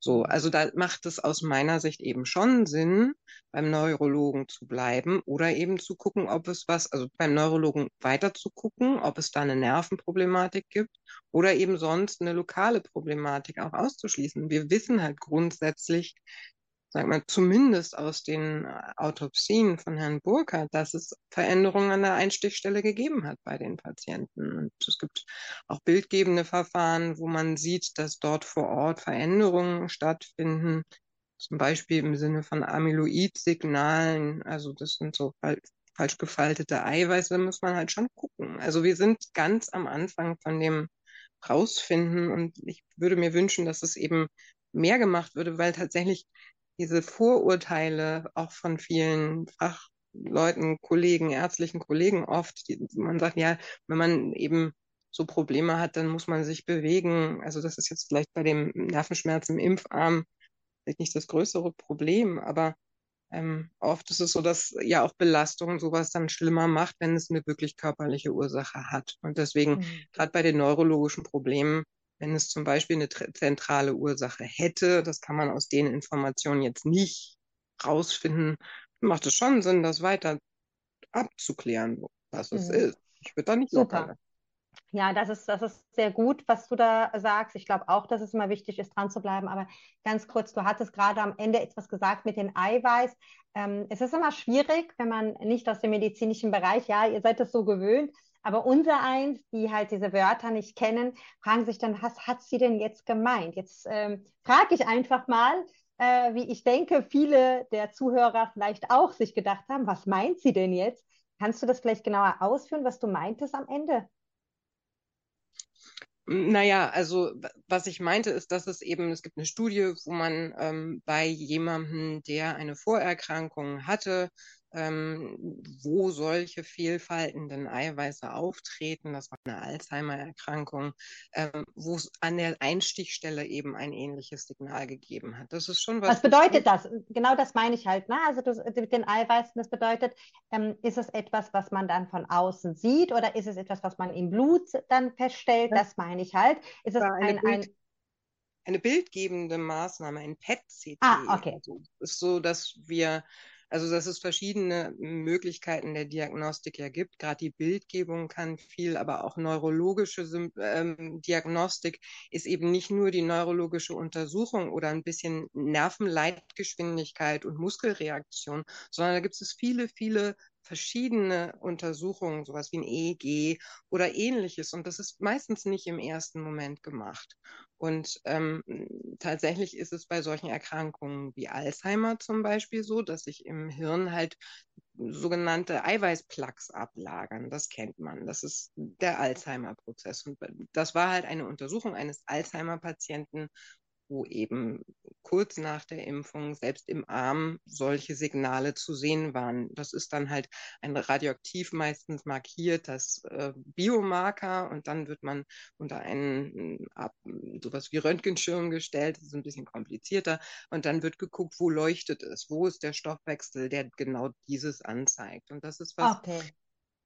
So, also da macht es aus meiner Sicht eben schon Sinn, beim Neurologen zu bleiben oder eben zu gucken, ob es was, also beim Neurologen weiter zu gucken, ob es da eine Nervenproblematik gibt oder eben sonst eine lokale Problematik auch auszuschließen. Wir wissen halt grundsätzlich, sag mal, zumindest aus den äh, Autopsien von Herrn Burkhardt, dass es Veränderungen an der Einstichstelle gegeben hat bei den Patienten. Und es gibt auch bildgebende Verfahren, wo man sieht, dass dort vor Ort Veränderungen stattfinden, zum Beispiel im Sinne von Amyloid-Signalen. Also das sind so falsch gefaltete Eiweiße, da muss man halt schon gucken. Also wir sind ganz am Anfang von dem rausfinden und ich würde mir wünschen, dass es eben mehr gemacht würde, weil tatsächlich diese Vorurteile auch von vielen Fachleuten, Kollegen, ärztlichen Kollegen oft, die, man sagt, ja, wenn man eben so Probleme hat, dann muss man sich bewegen. Also das ist jetzt vielleicht bei dem Nervenschmerz im Impfarm vielleicht nicht das größere Problem, aber ähm, oft ist es so, dass ja auch Belastung sowas dann schlimmer macht, wenn es eine wirklich körperliche Ursache hat. Und deswegen, mhm. gerade bei den neurologischen Problemen, wenn es zum Beispiel eine zentrale Ursache hätte, das kann man aus den Informationen jetzt nicht rausfinden, macht es schon Sinn, das weiter abzuklären, was es mhm. ist. Ich würde da nicht Super. locker. Ja, das ist, das ist sehr gut, was du da sagst. Ich glaube auch, dass es immer wichtig ist, dran zu bleiben. Aber ganz kurz, du hattest gerade am Ende etwas gesagt mit den Eiweiß. Ähm, es ist immer schwierig, wenn man nicht aus dem medizinischen Bereich, ja, ihr seid das so gewöhnt, aber unser eins, die halt diese Wörter nicht kennen, fragen sich dann, was hat sie denn jetzt gemeint? Jetzt ähm, frage ich einfach mal, äh, wie ich denke, viele der Zuhörer vielleicht auch sich gedacht haben, was meint sie denn jetzt? Kannst du das vielleicht genauer ausführen, was du meintest am Ende? Naja, also was ich meinte, ist, dass es eben, es gibt eine Studie, wo man ähm, bei jemandem, der eine Vorerkrankung hatte, ähm, wo solche fehlfaltenden Eiweiße auftreten. Das war eine Alzheimer-Erkrankung, ähm, wo es an der Einstichstelle eben ein ähnliches Signal gegeben hat. Das ist schon was. Was bedeutet das? Genau das meine ich halt. Ne? Also das, mit den Eiweißen, das bedeutet, ähm, ist es etwas, was man dann von außen sieht oder ist es etwas, was man im Blut dann feststellt? Das meine ich halt. Ist es ein, ein eine bildgebende Maßnahme, ein PET-CT. Ah, okay. Also, ist so, dass wir also dass es verschiedene Möglichkeiten der Diagnostik ja gibt. Gerade die Bildgebung kann viel, aber auch neurologische ähm, Diagnostik ist eben nicht nur die neurologische Untersuchung oder ein bisschen Nervenleitgeschwindigkeit und Muskelreaktion, sondern da gibt es viele, viele verschiedene Untersuchungen, sowas wie ein EEG oder ähnliches. Und das ist meistens nicht im ersten Moment gemacht. Und ähm, tatsächlich ist es bei solchen Erkrankungen wie Alzheimer zum Beispiel so, dass sich im Hirn halt sogenannte Eiweißplaques ablagern. Das kennt man. Das ist der Alzheimer-Prozess. Und das war halt eine Untersuchung eines Alzheimer-Patienten, wo eben kurz nach der Impfung selbst im Arm solche Signale zu sehen waren. Das ist dann halt ein radioaktiv meistens markiert, das äh, Biomarker und dann wird man unter einen ab, sowas wie Röntgenschirm gestellt, das ist ein bisschen komplizierter und dann wird geguckt, wo leuchtet es, wo ist der Stoffwechsel, der genau dieses anzeigt. Und das ist was, okay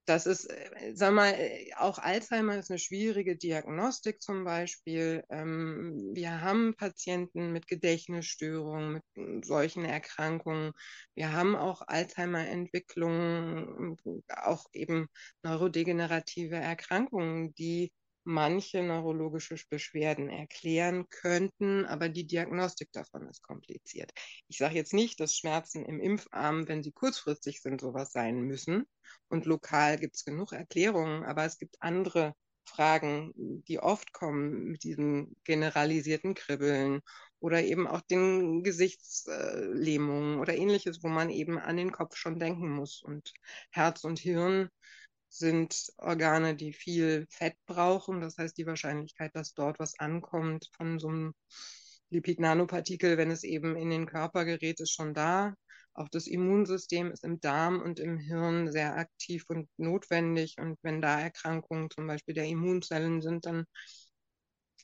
das ist, äh, sag mal, äh, auch Alzheimer ist eine schwierige Diagnostik zum Beispiel. Ähm, wir haben Patienten mit Gedächtnisstörungen, mit hm, solchen Erkrankungen. Wir haben auch Alzheimer-Entwicklungen, auch eben neurodegenerative Erkrankungen, die manche neurologische Beschwerden erklären könnten, aber die Diagnostik davon ist kompliziert. Ich sage jetzt nicht, dass Schmerzen im Impfarm, wenn sie kurzfristig sind, sowas sein müssen. Und lokal gibt es genug Erklärungen, aber es gibt andere Fragen, die oft kommen mit diesem generalisierten Kribbeln oder eben auch den Gesichtslähmungen oder ähnliches, wo man eben an den Kopf schon denken muss. Und Herz und Hirn sind Organe, die viel Fett brauchen. Das heißt, die Wahrscheinlichkeit, dass dort was ankommt von so einem Lipid-Nanopartikel, wenn es eben in den Körper gerät, ist schon da. Auch das Immunsystem ist im Darm und im Hirn sehr aktiv und notwendig. Und wenn da Erkrankungen zum Beispiel der Immunzellen sind, dann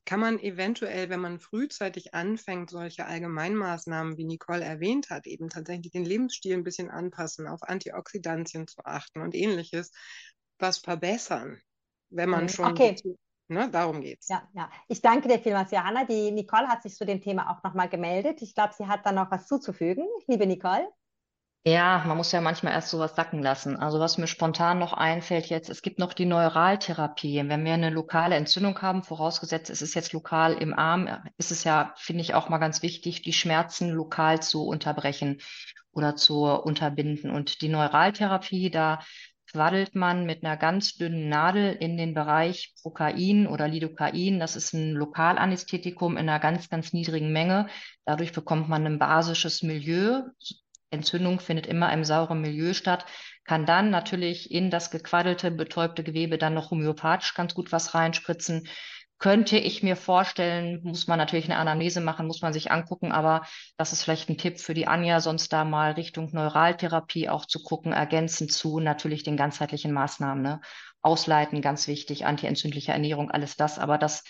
kann man eventuell, wenn man frühzeitig anfängt, solche Allgemeinmaßnahmen, wie Nicole erwähnt hat, eben tatsächlich den Lebensstil ein bisschen anpassen, auf Antioxidantien zu achten und ähnliches, was verbessern, wenn man mhm. schon. Okay. Ne, darum geht's. Ja, ja. Ich danke dir vielmals, Johanna. Die Nicole hat sich zu dem Thema auch nochmal gemeldet. Ich glaube, sie hat da noch was zuzufügen. Liebe Nicole. Ja, man muss ja manchmal erst sowas sacken lassen. Also was mir spontan noch einfällt jetzt, es gibt noch die Neuraltherapie. Wenn wir eine lokale Entzündung haben, vorausgesetzt es ist jetzt lokal im Arm, ist es ja, finde ich, auch mal ganz wichtig, die Schmerzen lokal zu unterbrechen oder zu unterbinden. Und die Neuraltherapie, da quaddelt man mit einer ganz dünnen Nadel in den Bereich Prokain oder Lidocain. Das ist ein Lokalanästhetikum in einer ganz, ganz niedrigen Menge. Dadurch bekommt man ein basisches Milieu. Entzündung findet immer im sauren Milieu statt, kann dann natürlich in das gequaddelte, betäubte Gewebe dann noch homöopathisch ganz gut was reinspritzen könnte ich mir vorstellen, muss man natürlich eine Anamnese machen, muss man sich angucken, aber das ist vielleicht ein Tipp für die Anja, sonst da mal Richtung Neuraltherapie auch zu gucken, ergänzend zu natürlich den ganzheitlichen Maßnahmen. Ne? Ausleiten, ganz wichtig, antientzündliche Ernährung, alles das. Aber das,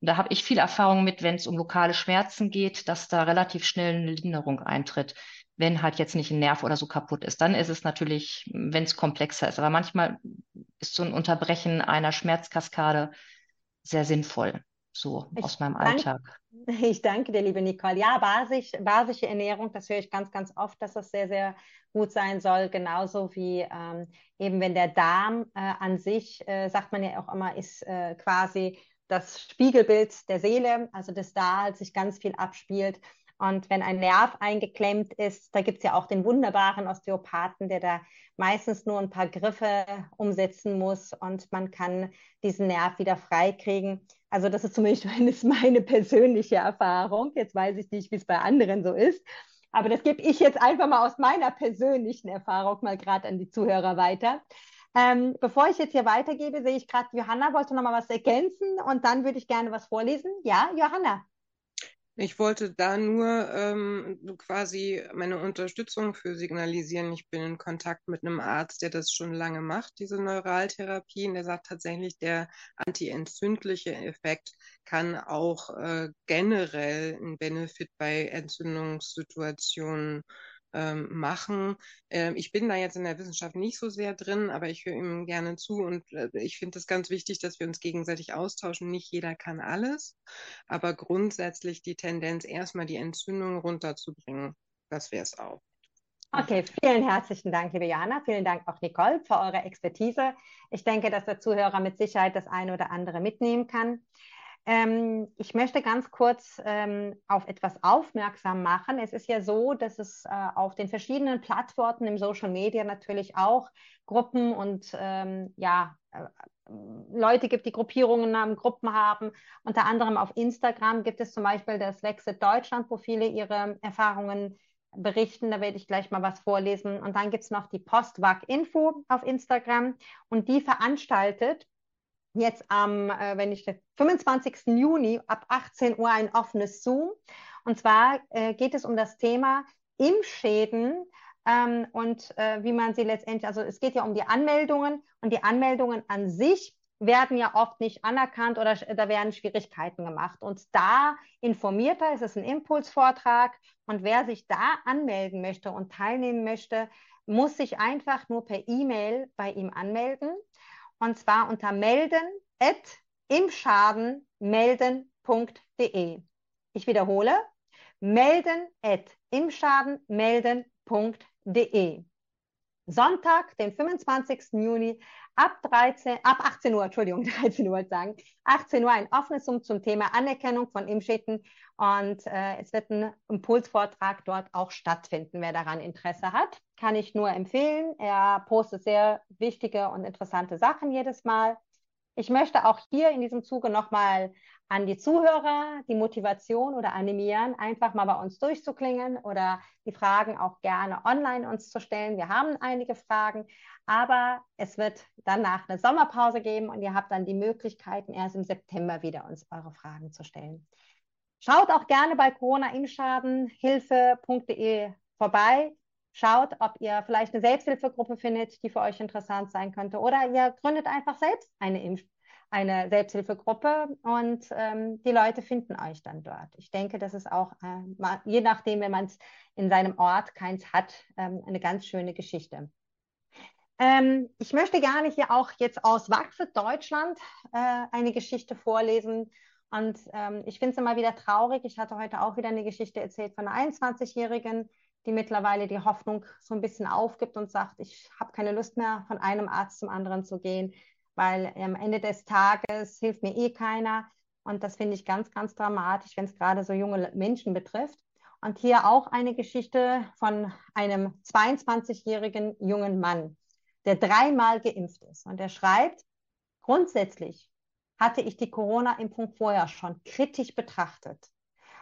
da habe ich viel Erfahrung mit, wenn es um lokale Schmerzen geht, dass da relativ schnell eine Linderung eintritt. Wenn halt jetzt nicht ein Nerv oder so kaputt ist, dann ist es natürlich, wenn es komplexer ist. Aber manchmal ist so ein Unterbrechen einer Schmerzkaskade sehr sinnvoll, so ich aus meinem danke, Alltag. Ich danke dir, liebe Nicole. Ja, basisch, basische Ernährung, das höre ich ganz, ganz oft, dass das sehr, sehr gut sein soll. Genauso wie ähm, eben, wenn der Darm äh, an sich, äh, sagt man ja auch immer, ist äh, quasi das Spiegelbild der Seele, also dass da halt sich ganz viel abspielt. Und wenn ein Nerv eingeklemmt ist, da gibt es ja auch den wunderbaren Osteopathen, der da meistens nur ein paar Griffe umsetzen muss und man kann diesen Nerv wieder freikriegen. Also das ist zumindest meine persönliche Erfahrung. Jetzt weiß ich nicht, wie es bei anderen so ist. Aber das gebe ich jetzt einfach mal aus meiner persönlichen Erfahrung mal gerade an die Zuhörer weiter. Ähm, bevor ich jetzt hier weitergebe, sehe ich gerade, Johanna wollte noch mal was ergänzen und dann würde ich gerne was vorlesen. Ja, Johanna. Ich wollte da nur ähm, quasi meine Unterstützung für signalisieren. Ich bin in Kontakt mit einem Arzt, der das schon lange macht, diese Neuraltherapien. Der sagt tatsächlich, der antientzündliche Effekt kann auch äh, generell einen Benefit bei Entzündungssituationen ähm, machen. Ähm, ich bin da jetzt in der Wissenschaft nicht so sehr drin, aber ich höre ihm gerne zu und äh, ich finde es ganz wichtig, dass wir uns gegenseitig austauschen. Nicht jeder kann alles, aber grundsätzlich die Tendenz, erstmal die Entzündung runterzubringen, das wäre es auch. Okay, vielen herzlichen Dank, liebe Jana. Vielen Dank auch, Nicole, für eure Expertise. Ich denke, dass der Zuhörer mit Sicherheit das eine oder andere mitnehmen kann. Ähm, ich möchte ganz kurz ähm, auf etwas aufmerksam machen. Es ist ja so, dass es äh, auf den verschiedenen Plattformen im Social Media natürlich auch Gruppen und ähm, ja, äh, Leute gibt, die Gruppierungen haben, Gruppen haben. Unter anderem auf Instagram gibt es zum Beispiel das Lexit Deutschland, wo viele ihre Erfahrungen berichten. Da werde ich gleich mal was vorlesen. Und dann gibt es noch die Postwag Info auf Instagram und die veranstaltet jetzt am, äh, wenn ich 25. Juni ab 18 Uhr ein offenes Zoom. Und zwar äh, geht es um das Thema Impfschäden ähm, und äh, wie man sie letztendlich, also es geht ja um die Anmeldungen und die Anmeldungen an sich werden ja oft nicht anerkannt oder da werden Schwierigkeiten gemacht. Und da informiert er, es ist ein Impulsvortrag und wer sich da anmelden möchte und teilnehmen möchte, muss sich einfach nur per E-Mail bei ihm anmelden und zwar unter melden at imschadenmelden.de. Ich wiederhole, melden at imschadenmelden.de. Sonntag, den 25. Juni ab 13, ab 18 Uhr, Entschuldigung, 13 Uhr sagen, 18 Uhr ein offenes Zoom zum Thema Anerkennung von Impfschäden und äh, es wird ein Impulsvortrag dort auch stattfinden. Wer daran Interesse hat, kann ich nur empfehlen. Er postet sehr wichtige und interessante Sachen jedes Mal. Ich möchte auch hier in diesem Zuge nochmal an die Zuhörer die Motivation oder animieren, einfach mal bei uns durchzuklingen oder die Fragen auch gerne online uns zu stellen. Wir haben einige Fragen, aber es wird danach eine Sommerpause geben und ihr habt dann die Möglichkeiten, erst im September wieder uns eure Fragen zu stellen. Schaut auch gerne bei Corona-Impfschadenhilfe.de vorbei. Schaut, ob ihr vielleicht eine Selbsthilfegruppe findet, die für euch interessant sein könnte. Oder ihr gründet einfach selbst eine, Impf eine Selbsthilfegruppe und ähm, die Leute finden euch dann dort. Ich denke, das ist auch, äh, je nachdem, wenn man es in seinem Ort keins hat, ähm, eine ganz schöne Geschichte. Ähm, ich möchte gerne hier auch jetzt aus Wachfit Deutschland äh, eine Geschichte vorlesen. Und ähm, ich finde es immer wieder traurig. Ich hatte heute auch wieder eine Geschichte erzählt von einer 21-Jährigen, die mittlerweile die Hoffnung so ein bisschen aufgibt und sagt, ich habe keine Lust mehr, von einem Arzt zum anderen zu gehen, weil am Ende des Tages hilft mir eh keiner. Und das finde ich ganz, ganz dramatisch, wenn es gerade so junge Menschen betrifft. Und hier auch eine Geschichte von einem 22-jährigen jungen Mann, der dreimal geimpft ist. Und er schreibt, grundsätzlich hatte ich die Corona-Impfung vorher schon kritisch betrachtet.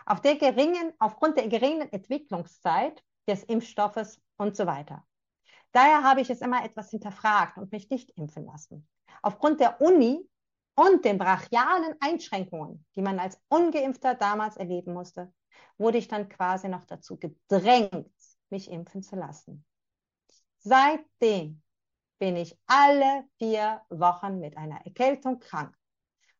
Auf der geringen, aufgrund der geringen Entwicklungszeit des Impfstoffes und so weiter. Daher habe ich es immer etwas hinterfragt und mich nicht impfen lassen. Aufgrund der Uni und den brachialen Einschränkungen, die man als ungeimpfter damals erleben musste, wurde ich dann quasi noch dazu gedrängt, mich impfen zu lassen. Seitdem bin ich alle vier Wochen mit einer Erkältung krank,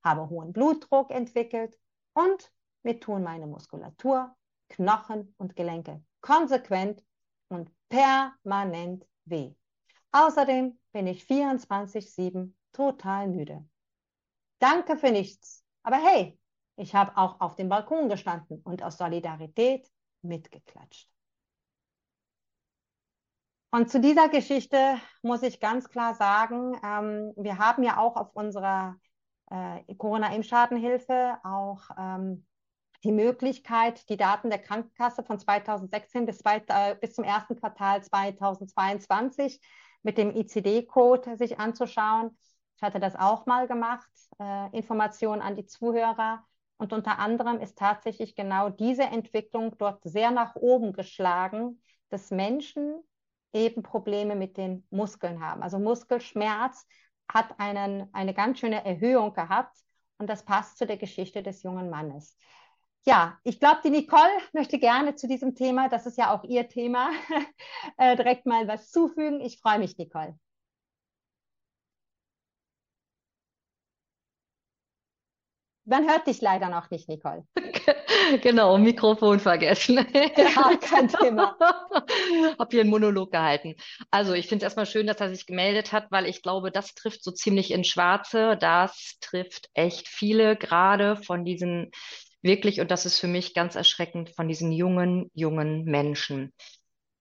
habe hohen Blutdruck entwickelt und mir tun meine Muskulatur, Knochen und Gelenke konsequent und permanent weh. Außerdem bin ich 24-7 total müde. Danke für nichts. Aber hey, ich habe auch auf dem Balkon gestanden und aus Solidarität mitgeklatscht. Und zu dieser Geschichte muss ich ganz klar sagen, ähm, wir haben ja auch auf unserer äh, Corona-Impfschadenhilfe auch ähm, die Möglichkeit, die Daten der Krankenkasse von 2016 bis, zwei, äh, bis zum ersten Quartal 2022 mit dem ICD-Code sich anzuschauen. Ich hatte das auch mal gemacht, äh, Informationen an die Zuhörer. Und unter anderem ist tatsächlich genau diese Entwicklung dort sehr nach oben geschlagen, dass Menschen eben Probleme mit den Muskeln haben. Also Muskelschmerz hat einen, eine ganz schöne Erhöhung gehabt und das passt zu der Geschichte des jungen Mannes. Ja, ich glaube, die Nicole möchte gerne zu diesem Thema, das ist ja auch ihr Thema, äh, direkt mal was zufügen. Ich freue mich, Nicole. Man hört dich leider noch nicht, Nicole. Genau, Mikrofon vergessen. Ja, kein Thema. Hab hier einen Monolog gehalten. Also ich finde es erstmal schön, dass er sich gemeldet hat, weil ich glaube, das trifft so ziemlich ins Schwarze. Das trifft echt viele, gerade von diesen wirklich, und das ist für mich ganz erschreckend, von diesen jungen, jungen Menschen.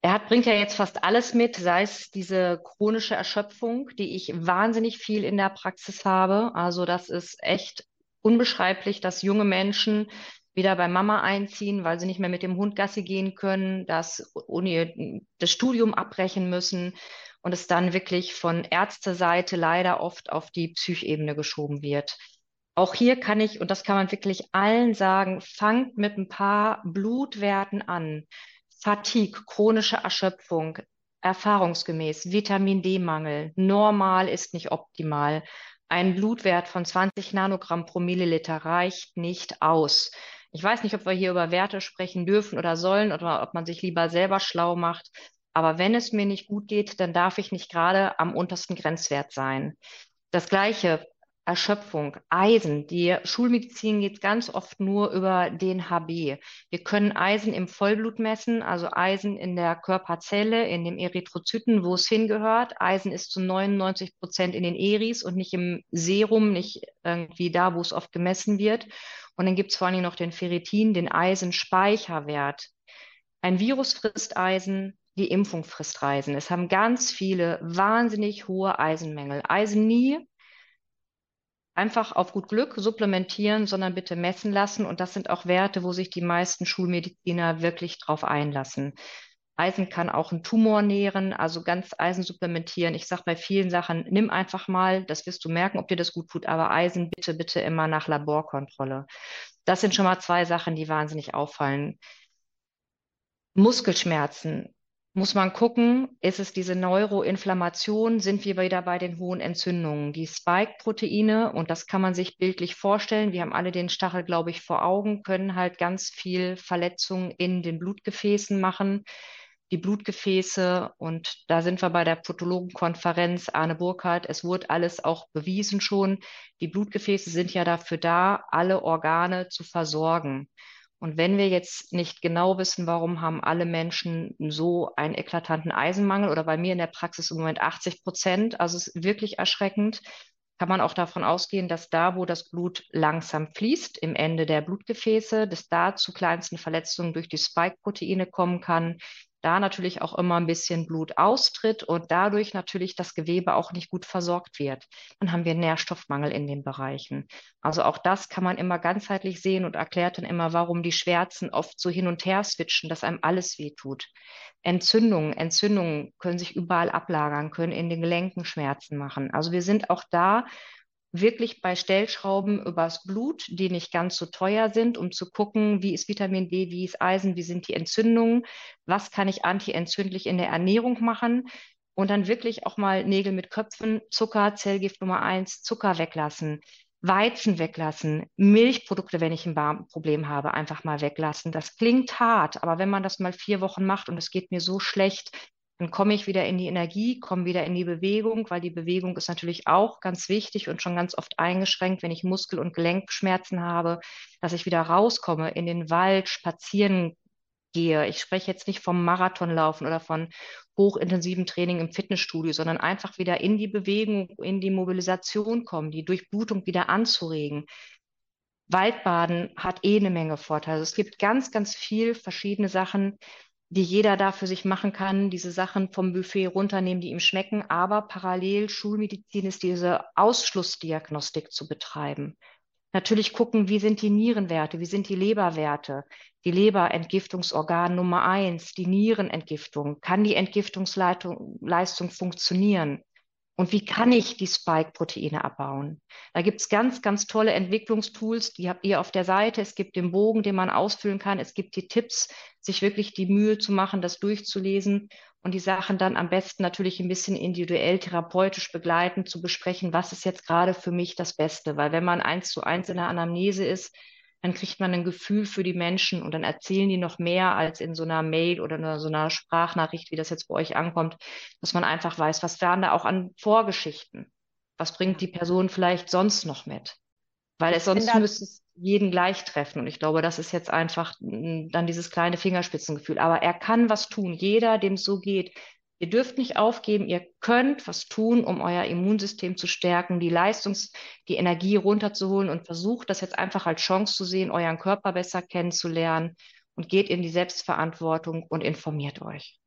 Er hat, bringt ja jetzt fast alles mit, sei es diese chronische Erschöpfung, die ich wahnsinnig viel in der Praxis habe. Also das ist echt unbeschreiblich, dass junge Menschen wieder bei Mama einziehen, weil sie nicht mehr mit dem Hund Gassi gehen können, dass Uni das Studium abbrechen müssen und es dann wirklich von Ärzteseite leider oft auf die Psychebene geschoben wird. Auch hier kann ich, und das kann man wirklich allen sagen, fangt mit ein paar Blutwerten an. Fatigue, chronische Erschöpfung, erfahrungsgemäß, Vitamin D-Mangel, normal ist nicht optimal. Ein Blutwert von 20 Nanogramm pro Milliliter reicht nicht aus. Ich weiß nicht, ob wir hier über Werte sprechen dürfen oder sollen oder ob man sich lieber selber schlau macht. Aber wenn es mir nicht gut geht, dann darf ich nicht gerade am untersten Grenzwert sein. Das gleiche Erschöpfung, Eisen. Die Schulmedizin geht ganz oft nur über den HB. Wir können Eisen im Vollblut messen, also Eisen in der Körperzelle, in dem Erythrozyten, wo es hingehört. Eisen ist zu 99 Prozent in den Eris und nicht im Serum, nicht irgendwie da, wo es oft gemessen wird. Und dann gibt es vor allem noch den Ferritin, den Eisenspeicherwert. Ein Virus frisst Eisen, die Impfung frisst Eisen. Es haben ganz viele wahnsinnig hohe Eisenmängel. Eisen nie einfach auf gut Glück supplementieren, sondern bitte messen lassen. Und das sind auch Werte, wo sich die meisten Schulmediziner wirklich drauf einlassen. Eisen kann auch einen Tumor nähren, also ganz Eisen supplementieren. Ich sage bei vielen Sachen, nimm einfach mal, das wirst du merken, ob dir das gut tut, aber Eisen bitte, bitte immer nach Laborkontrolle. Das sind schon mal zwei Sachen, die wahnsinnig auffallen. Muskelschmerzen muss man gucken, ist es diese Neuroinflammation, sind wir wieder bei den hohen Entzündungen. Die Spike-Proteine, und das kann man sich bildlich vorstellen, wir haben alle den Stachel, glaube ich, vor Augen, können halt ganz viel Verletzungen in den Blutgefäßen machen. Die Blutgefäße, und da sind wir bei der Protologenkonferenz Arne Burkhardt, es wurde alles auch bewiesen schon, die Blutgefäße sind ja dafür da, alle Organe zu versorgen. Und wenn wir jetzt nicht genau wissen, warum haben alle Menschen so einen eklatanten Eisenmangel oder bei mir in der Praxis im Moment 80 Prozent, also es ist wirklich erschreckend, kann man auch davon ausgehen, dass da, wo das Blut langsam fließt, im Ende der Blutgefäße, dass da zu kleinsten Verletzungen durch die Spike-Proteine kommen kann, da natürlich auch immer ein bisschen Blut austritt und dadurch natürlich das Gewebe auch nicht gut versorgt wird. Dann haben wir Nährstoffmangel in den Bereichen. Also auch das kann man immer ganzheitlich sehen und erklärt dann immer, warum die Schwärzen oft so hin und her switchen, dass einem alles wehtut. Entzündungen, Entzündungen können sich überall ablagern, können in den Gelenken Schmerzen machen. Also wir sind auch da wirklich bei Stellschrauben übers Blut, die nicht ganz so teuer sind, um zu gucken, wie ist Vitamin D, wie ist Eisen, wie sind die Entzündungen, was kann ich antientzündlich in der Ernährung machen und dann wirklich auch mal Nägel mit Köpfen, Zucker, Zellgift Nummer eins, Zucker weglassen, Weizen weglassen, Milchprodukte, wenn ich ein Problem habe, einfach mal weglassen. Das klingt hart, aber wenn man das mal vier Wochen macht und es geht mir so schlecht, dann komme ich wieder in die Energie, komme wieder in die Bewegung, weil die Bewegung ist natürlich auch ganz wichtig und schon ganz oft eingeschränkt, wenn ich Muskel- und Gelenkschmerzen habe, dass ich wieder rauskomme, in den Wald spazieren gehe. Ich spreche jetzt nicht vom Marathonlaufen oder von hochintensiven Training im Fitnessstudio, sondern einfach wieder in die Bewegung, in die Mobilisation kommen, die Durchblutung wieder anzuregen. Waldbaden hat eh eine Menge Vorteile. Also es gibt ganz, ganz viel verschiedene Sachen, die jeder da für sich machen kann, diese Sachen vom Buffet runternehmen, die ihm schmecken, aber parallel Schulmedizin ist diese Ausschlussdiagnostik zu betreiben. Natürlich gucken, wie sind die Nierenwerte, wie sind die Leberwerte, die Leberentgiftungsorgan Nummer eins, die Nierenentgiftung. Kann die Entgiftungsleistung funktionieren? Und wie kann ich die Spike-Proteine abbauen? Da gibt es ganz, ganz tolle Entwicklungstools, die habt ihr auf der Seite. Es gibt den Bogen, den man ausfüllen kann. Es gibt die Tipps, sich wirklich die Mühe zu machen, das durchzulesen und die Sachen dann am besten natürlich ein bisschen individuell therapeutisch begleiten, zu besprechen, was ist jetzt gerade für mich das Beste. Weil wenn man eins zu eins in der Anamnese ist, dann kriegt man ein Gefühl für die Menschen und dann erzählen die noch mehr als in so einer Mail oder in so einer Sprachnachricht, wie das jetzt bei euch ankommt, dass man einfach weiß, was waren da auch an Vorgeschichten? Was bringt die Person vielleicht sonst noch mit? Weil es sonst müsste es jeden gleich treffen. Und ich glaube, das ist jetzt einfach mm, dann dieses kleine Fingerspitzengefühl. Aber er kann was tun. Jeder, dem es so geht, Ihr dürft nicht aufgeben, ihr könnt was tun, um euer Immunsystem zu stärken, die Leistungs-, die Energie runterzuholen und versucht das jetzt einfach als Chance zu sehen, euren Körper besser kennenzulernen und geht in die Selbstverantwortung und informiert euch.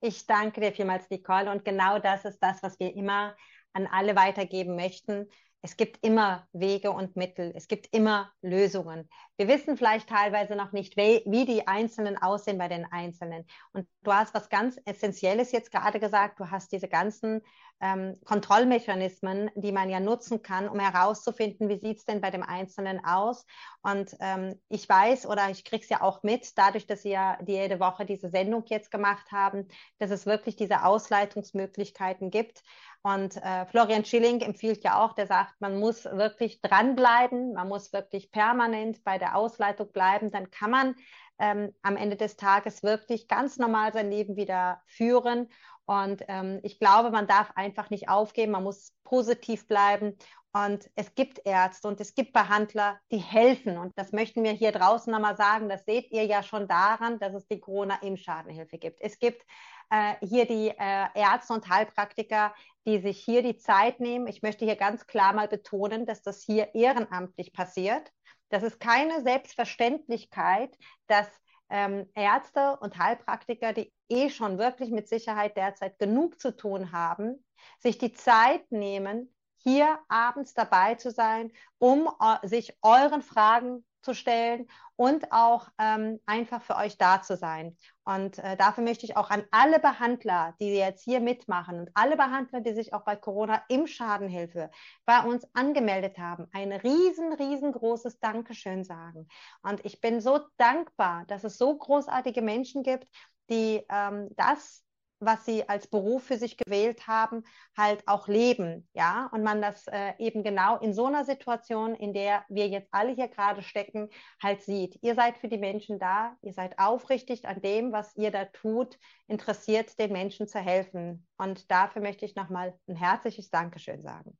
Ich danke dir vielmals, Nicole. Und genau das ist das, was wir immer an alle weitergeben möchten. es gibt immer Wege und Mittel, es gibt immer Lösungen. Wir wissen vielleicht teilweise noch nicht, wie, die Einzelnen aussehen bei den Einzelnen. Und du hast was ganz Essentielles jetzt gerade gesagt, du hast diese ganzen ähm, Kontrollmechanismen, die man ja nutzen kann, um herauszufinden, wie sieht es denn bei dem Einzelnen aus. Und ähm, ich weiß oder ich kriege es ja auch mit, dadurch, dass Sie ja jede Woche diese Sendung jetzt gemacht haben, dass es wirklich diese Ausleitungsmöglichkeiten gibt. Und äh, Florian Schilling empfiehlt ja auch, der sagt, man muss wirklich dranbleiben, man muss wirklich permanent bei der Ausleitung bleiben, dann kann man ähm, am Ende des Tages wirklich ganz normal sein Leben wieder führen. Und ähm, ich glaube, man darf einfach nicht aufgeben, man muss positiv bleiben. Und es gibt Ärzte und es gibt Behandler, die helfen. Und das möchten wir hier draußen nochmal sagen. Das seht ihr ja schon daran, dass es die Corona-Impfschadenhilfe gibt. Es gibt äh, hier die äh, Ärzte und Heilpraktiker, die sich hier die Zeit nehmen. Ich möchte hier ganz klar mal betonen, dass das hier ehrenamtlich passiert. Das ist keine Selbstverständlichkeit, dass ähm, Ärzte und Heilpraktiker, die eh schon wirklich mit Sicherheit derzeit genug zu tun haben, sich die Zeit nehmen, hier abends dabei zu sein, um uh, sich euren Fragen zu stellen und auch ähm, einfach für euch da zu sein. Und äh, dafür möchte ich auch an alle Behandler, die jetzt hier mitmachen und alle Behandler, die sich auch bei Corona im Schadenhilfe bei uns angemeldet haben, ein riesen, riesengroßes Dankeschön sagen. Und ich bin so dankbar, dass es so großartige Menschen gibt, die ähm, das was sie als Beruf für sich gewählt haben, halt auch leben, ja, und man das äh, eben genau in so einer Situation, in der wir jetzt alle hier gerade stecken, halt sieht. Ihr seid für die Menschen da, ihr seid aufrichtig an dem, was ihr da tut, interessiert, den Menschen zu helfen. Und dafür möchte ich nochmal ein herzliches Dankeschön sagen.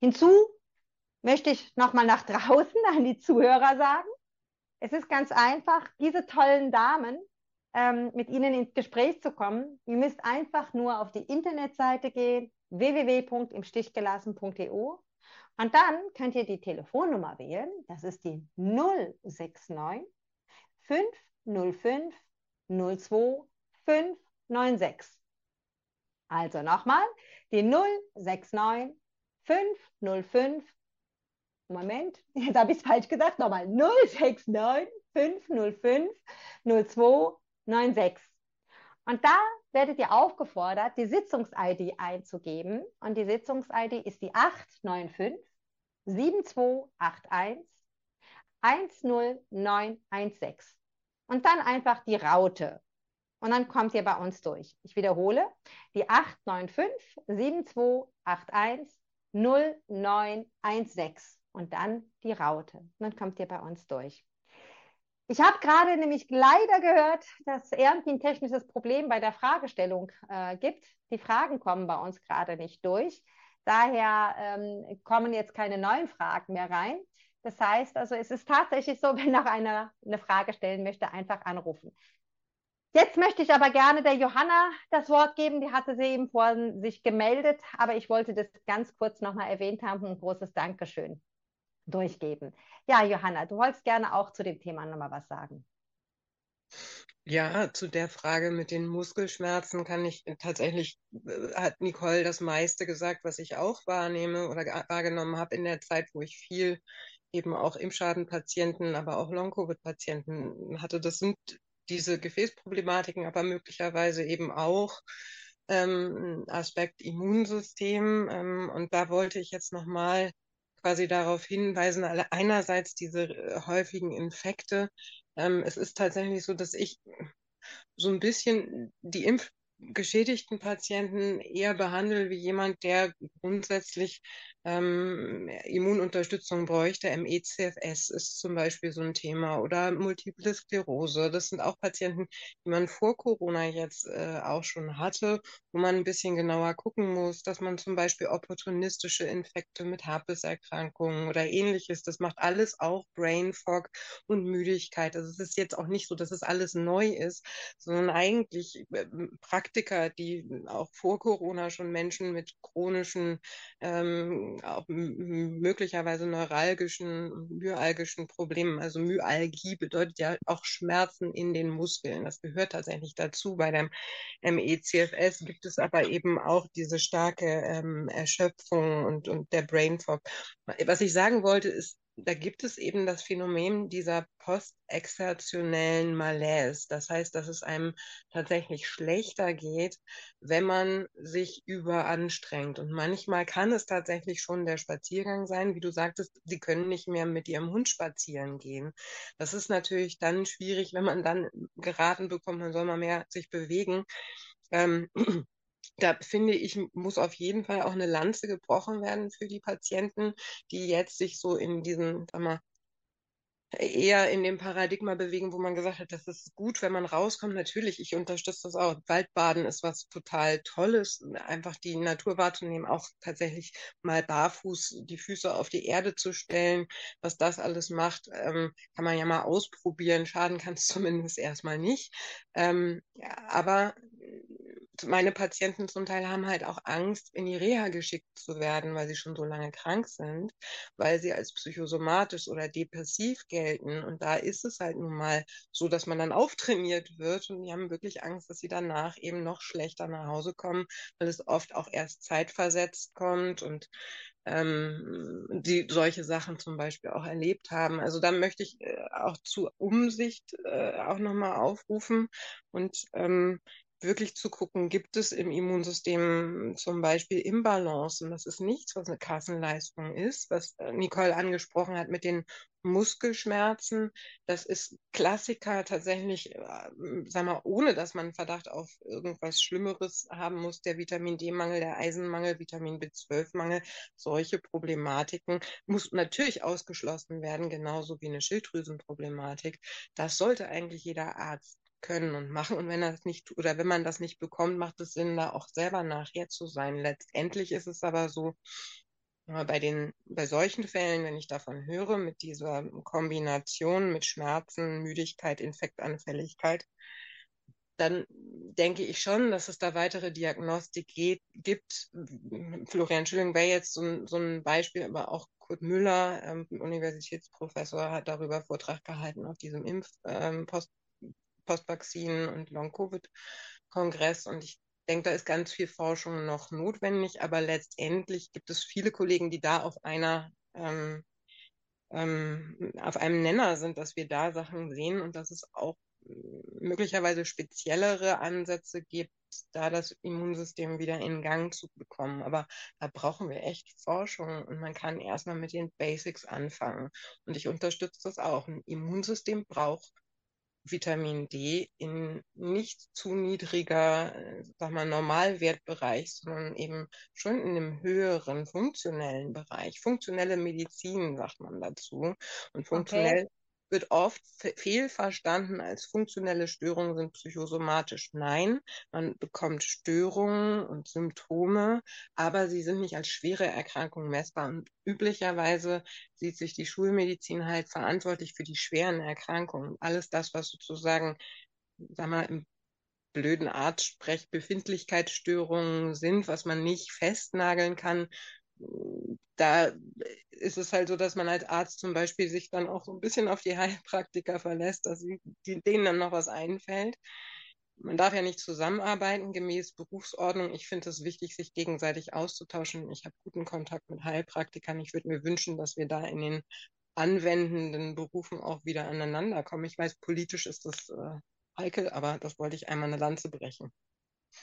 Hinzu möchte ich nochmal nach draußen an die Zuhörer sagen. Es ist ganz einfach, diese tollen Damen, ähm, mit Ihnen ins Gespräch zu kommen. Ihr müsst einfach nur auf die Internetseite gehen, www.imstichgelassen.eu und dann könnt ihr die Telefonnummer wählen. Das ist die 069 505 02 596. Also nochmal, die 069 505 Moment, jetzt habe ich es falsch gesagt. Nochmal 069 505 02 96. Und da werdet ihr aufgefordert, die Sitzungs-ID einzugeben. Und die Sitzungs-ID ist die 895 7281 10916. Und dann einfach die Raute. Und dann kommt ihr bei uns durch. Ich wiederhole, die 895 7281 0916 und dann die Raute. Und dann kommt ihr bei uns durch. Ich habe gerade nämlich leider gehört, dass irgendwie ein technisches Problem bei der Fragestellung äh, gibt. Die Fragen kommen bei uns gerade nicht durch. Daher ähm, kommen jetzt keine neuen Fragen mehr rein. Das heißt also, es ist tatsächlich so, wenn noch einer eine Frage stellen möchte, einfach anrufen. Jetzt möchte ich aber gerne der Johanna das Wort geben. Die hatte sie eben vor sich gemeldet, aber ich wollte das ganz kurz nochmal erwähnt haben. Ein großes Dankeschön durchgeben. Ja, Johanna, du wolltest gerne auch zu dem Thema nochmal was sagen. Ja, zu der Frage mit den Muskelschmerzen kann ich tatsächlich, äh, hat Nicole das meiste gesagt, was ich auch wahrnehme oder wahrgenommen habe in der Zeit, wo ich viel eben auch Impfschadenpatienten, aber auch Long-Covid-Patienten hatte. Das sind diese Gefäßproblematiken, aber möglicherweise eben auch ähm, Aspekt Immunsystem. Ähm, und da wollte ich jetzt nochmal quasi darauf hinweisen, einerseits diese äh, häufigen Infekte. Ähm, es ist tatsächlich so, dass ich so ein bisschen die Impf geschädigten Patienten eher behandle wie jemand, der grundsätzlich ähm, Immununterstützung bräuchte. MECFS ist zum Beispiel so ein Thema oder Multiple Sklerose. Das sind auch Patienten, die man vor Corona jetzt äh, auch schon hatte, wo man ein bisschen genauer gucken muss, dass man zum Beispiel opportunistische Infekte mit Herpeserkrankungen oder ähnliches, das macht alles auch Brain Fog und Müdigkeit. Also es ist jetzt auch nicht so, dass es alles neu ist, sondern eigentlich äh, Praktiker, die auch vor Corona schon Menschen mit chronischen ähm, auch möglicherweise neuralgischen, myalgischen Problemen. Also Myalgie bedeutet ja auch Schmerzen in den Muskeln. Das gehört tatsächlich dazu. Bei dem MECFS gibt es aber eben auch diese starke ähm, Erschöpfung und, und der Brain Fog. Was ich sagen wollte, ist, da gibt es eben das Phänomen dieser postexertionellen Malaise. Das heißt, dass es einem tatsächlich schlechter geht, wenn man sich überanstrengt. Und manchmal kann es tatsächlich schon der Spaziergang sein. Wie du sagtest, sie können nicht mehr mit ihrem Hund spazieren gehen. Das ist natürlich dann schwierig, wenn man dann geraten bekommt, man soll mal mehr sich bewegen. Ähm, da finde ich, muss auf jeden Fall auch eine Lanze gebrochen werden für die Patienten, die jetzt sich so in diesen, sag mal, eher in dem Paradigma bewegen, wo man gesagt hat, das ist gut, wenn man rauskommt. Natürlich, ich unterstütze das auch. Waldbaden ist was total Tolles, einfach die Natur wahrzunehmen, auch tatsächlich mal barfuß die Füße auf die Erde zu stellen. Was das alles macht, ähm, kann man ja mal ausprobieren. Schaden kann es zumindest erstmal nicht. Ähm, ja, aber meine Patienten zum Teil haben halt auch Angst, in die Reha geschickt zu werden, weil sie schon so lange krank sind, weil sie als psychosomatisch oder depressiv gelten. Und da ist es halt nun mal so, dass man dann auftrainiert wird und die haben wirklich Angst, dass sie danach eben noch schlechter nach Hause kommen, weil es oft auch erst zeitversetzt kommt und ähm, die solche Sachen zum Beispiel auch erlebt haben. Also da möchte ich äh, auch zu Umsicht äh, auch nochmal aufrufen und ähm, wirklich zu gucken, gibt es im Immunsystem zum Beispiel Imbalancen. Das ist nichts, was eine Kassenleistung ist, was äh, Nicole angesprochen hat mit den Muskelschmerzen. Das ist Klassiker tatsächlich, äh, sag mal, ohne dass man Verdacht auf irgendwas Schlimmeres haben muss, der Vitamin D-Mangel, der Eisenmangel, Vitamin B12-Mangel, solche Problematiken muss natürlich ausgeschlossen werden, genauso wie eine Schilddrüsenproblematik. Das sollte eigentlich jeder Arzt können und machen. Und wenn das nicht, oder wenn man das nicht bekommt, macht es Sinn, da auch selber nachher zu sein. Letztendlich ist es aber so, bei den, bei solchen Fällen, wenn ich davon höre, mit dieser Kombination mit Schmerzen, Müdigkeit, Infektanfälligkeit, dann denke ich schon, dass es da weitere Diagnostik geht, gibt. Florian Schilling wäre jetzt so, so, ein Beispiel, aber auch Kurt Müller, ähm, Universitätsprofessor, hat darüber Vortrag gehalten auf diesem Impf, ähm, Post, Postvakzin- und Long-Covid-Kongress. Und ich denke, da ist ganz viel Forschung noch notwendig, aber letztendlich gibt es viele Kollegen, die da auf einer ähm, ähm, auf einem Nenner sind, dass wir da Sachen sehen und dass es auch möglicherweise speziellere Ansätze gibt, da das Immunsystem wieder in Gang zu bekommen. Aber da brauchen wir echt Forschung und man kann erstmal mit den Basics anfangen. Und ich unterstütze das auch. Ein Immunsystem braucht Vitamin D in nicht zu niedriger, äh, sag mal, Normalwertbereich, sondern eben schon in einem höheren funktionellen Bereich. Funktionelle Medizin, sagt man dazu. Und funktionell okay wird oft fehlverstanden als funktionelle Störungen sind psychosomatisch. Nein, man bekommt Störungen und Symptome, aber sie sind nicht als schwere Erkrankung messbar. Und üblicherweise sieht sich die Schulmedizin halt verantwortlich für die schweren Erkrankungen. Alles das, was sozusagen, sag mal, im blöden Artsprech Befindlichkeitsstörungen sind, was man nicht festnageln kann, da ist es halt so, dass man als Arzt zum Beispiel sich dann auch so ein bisschen auf die Heilpraktiker verlässt, dass denen dann noch was einfällt. Man darf ja nicht zusammenarbeiten gemäß Berufsordnung. Ich finde es wichtig, sich gegenseitig auszutauschen. Ich habe guten Kontakt mit Heilpraktikern. Ich würde mir wünschen, dass wir da in den anwendenden Berufen auch wieder aneinander kommen. Ich weiß, politisch ist das äh, heikel, aber das wollte ich einmal eine Lanze brechen.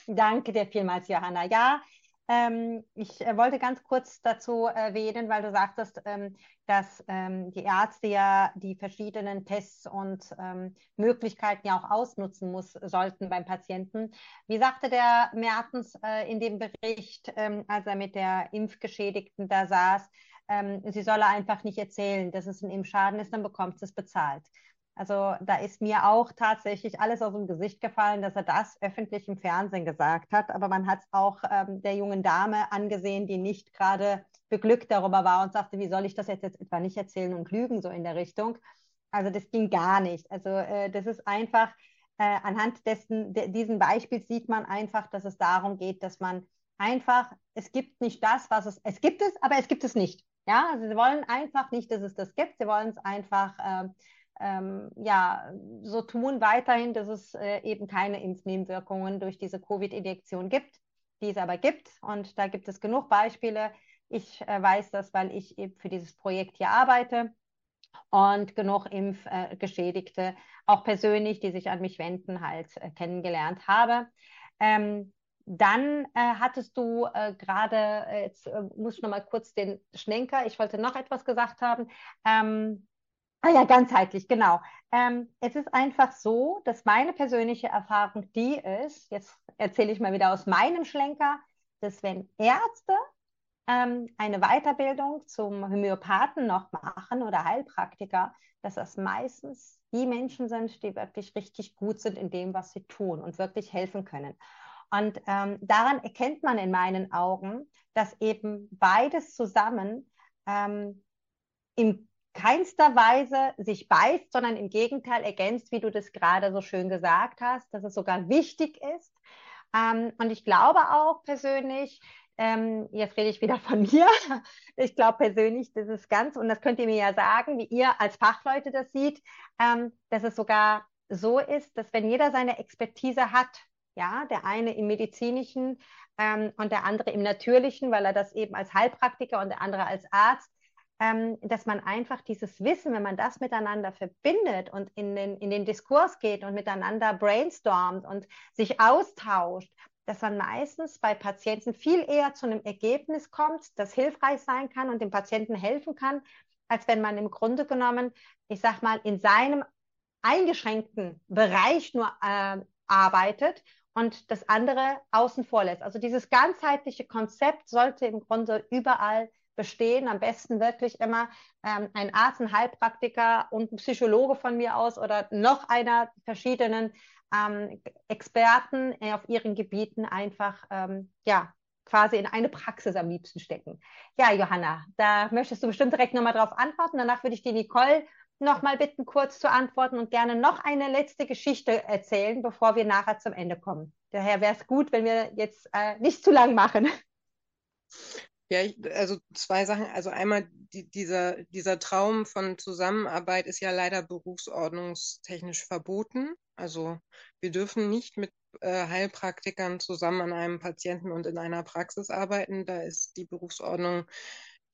Danke dir vielmals, Johanna. Ja, ähm, ich äh, wollte ganz kurz dazu erwähnen, weil du sagtest, ähm, dass ähm, die Ärzte ja die verschiedenen Tests und ähm, Möglichkeiten ja auch ausnutzen muss, sollten beim Patienten. Wie sagte der Mertens äh, in dem Bericht, ähm, als er mit der Impfgeschädigten da saß, ähm, sie solle einfach nicht erzählen, dass es in ihm Schaden ist, dann bekommt sie es bezahlt. Also da ist mir auch tatsächlich alles aus dem Gesicht gefallen, dass er das öffentlich im Fernsehen gesagt hat. Aber man hat es auch ähm, der jungen Dame angesehen, die nicht gerade beglückt darüber war und sagte, wie soll ich das jetzt, jetzt etwa nicht erzählen und lügen, so in der Richtung. Also das ging gar nicht. Also äh, das ist einfach, äh, anhand dessen, de, diesen Beispiels sieht man einfach, dass es darum geht, dass man einfach, es gibt nicht das, was es, es gibt es, aber es gibt es nicht. Ja, also sie wollen einfach nicht, dass es das gibt. Sie wollen es einfach äh, ähm, ja, so tun weiterhin, dass es äh, eben keine Impfnebenwirkungen durch diese Covid-Injektion gibt, die es aber gibt. Und da gibt es genug Beispiele. Ich äh, weiß das, weil ich eben für dieses Projekt hier arbeite und genug Impfgeschädigte, äh, auch persönlich, die sich an mich wenden, halt äh, kennengelernt habe. Ähm, dann äh, hattest du äh, gerade, äh, jetzt äh, muss ich noch mal kurz den Schlenker, ich wollte noch etwas gesagt haben. Ähm, ah ja, ganzheitlich, genau. Ähm, es ist einfach so, dass meine persönliche Erfahrung die ist, jetzt erzähle ich mal wieder aus meinem Schlenker, dass wenn Ärzte ähm, eine Weiterbildung zum Homöopathen noch machen oder Heilpraktiker, dass das meistens die Menschen sind, die wirklich richtig gut sind in dem, was sie tun und wirklich helfen können. Und ähm, daran erkennt man in meinen Augen, dass eben beides zusammen ähm, in keinster Weise sich beißt, sondern im Gegenteil ergänzt, wie du das gerade so schön gesagt hast, dass es sogar wichtig ist. Ähm, und ich glaube auch persönlich, ähm, jetzt rede ich wieder von mir. Ich glaube persönlich, das ist ganz, und das könnt ihr mir ja sagen, wie ihr als Fachleute das seht, ähm, dass es sogar so ist, dass wenn jeder seine Expertise hat, ja, der eine im medizinischen ähm, und der andere im natürlichen, weil er das eben als Heilpraktiker und der andere als Arzt, ähm, dass man einfach dieses Wissen, wenn man das miteinander verbindet und in den, in den Diskurs geht und miteinander brainstormt und sich austauscht, dass man meistens bei Patienten viel eher zu einem Ergebnis kommt, das hilfreich sein kann und dem Patienten helfen kann, als wenn man im Grunde genommen, ich sag mal, in seinem eingeschränkten Bereich nur äh, arbeitet und das andere außen vor lässt. Also dieses ganzheitliche Konzept sollte im Grunde überall bestehen. Am besten wirklich immer ähm, ein Arzt, ein Heilpraktiker und ein Psychologe von mir aus oder noch einer verschiedenen ähm, Experten auf ihren Gebieten einfach ähm, ja quasi in eine Praxis am liebsten stecken. Ja, Johanna, da möchtest du bestimmt direkt nochmal drauf antworten. Danach würde ich die Nicole nochmal bitten, kurz zu antworten und gerne noch eine letzte Geschichte erzählen, bevor wir nachher zum Ende kommen. Daher wäre es gut, wenn wir jetzt äh, nicht zu lang machen. Ja, ich, also zwei Sachen. Also einmal die, dieser, dieser Traum von Zusammenarbeit ist ja leider berufsordnungstechnisch verboten. Also wir dürfen nicht mit äh, Heilpraktikern zusammen an einem Patienten und in einer Praxis arbeiten. Da ist die Berufsordnung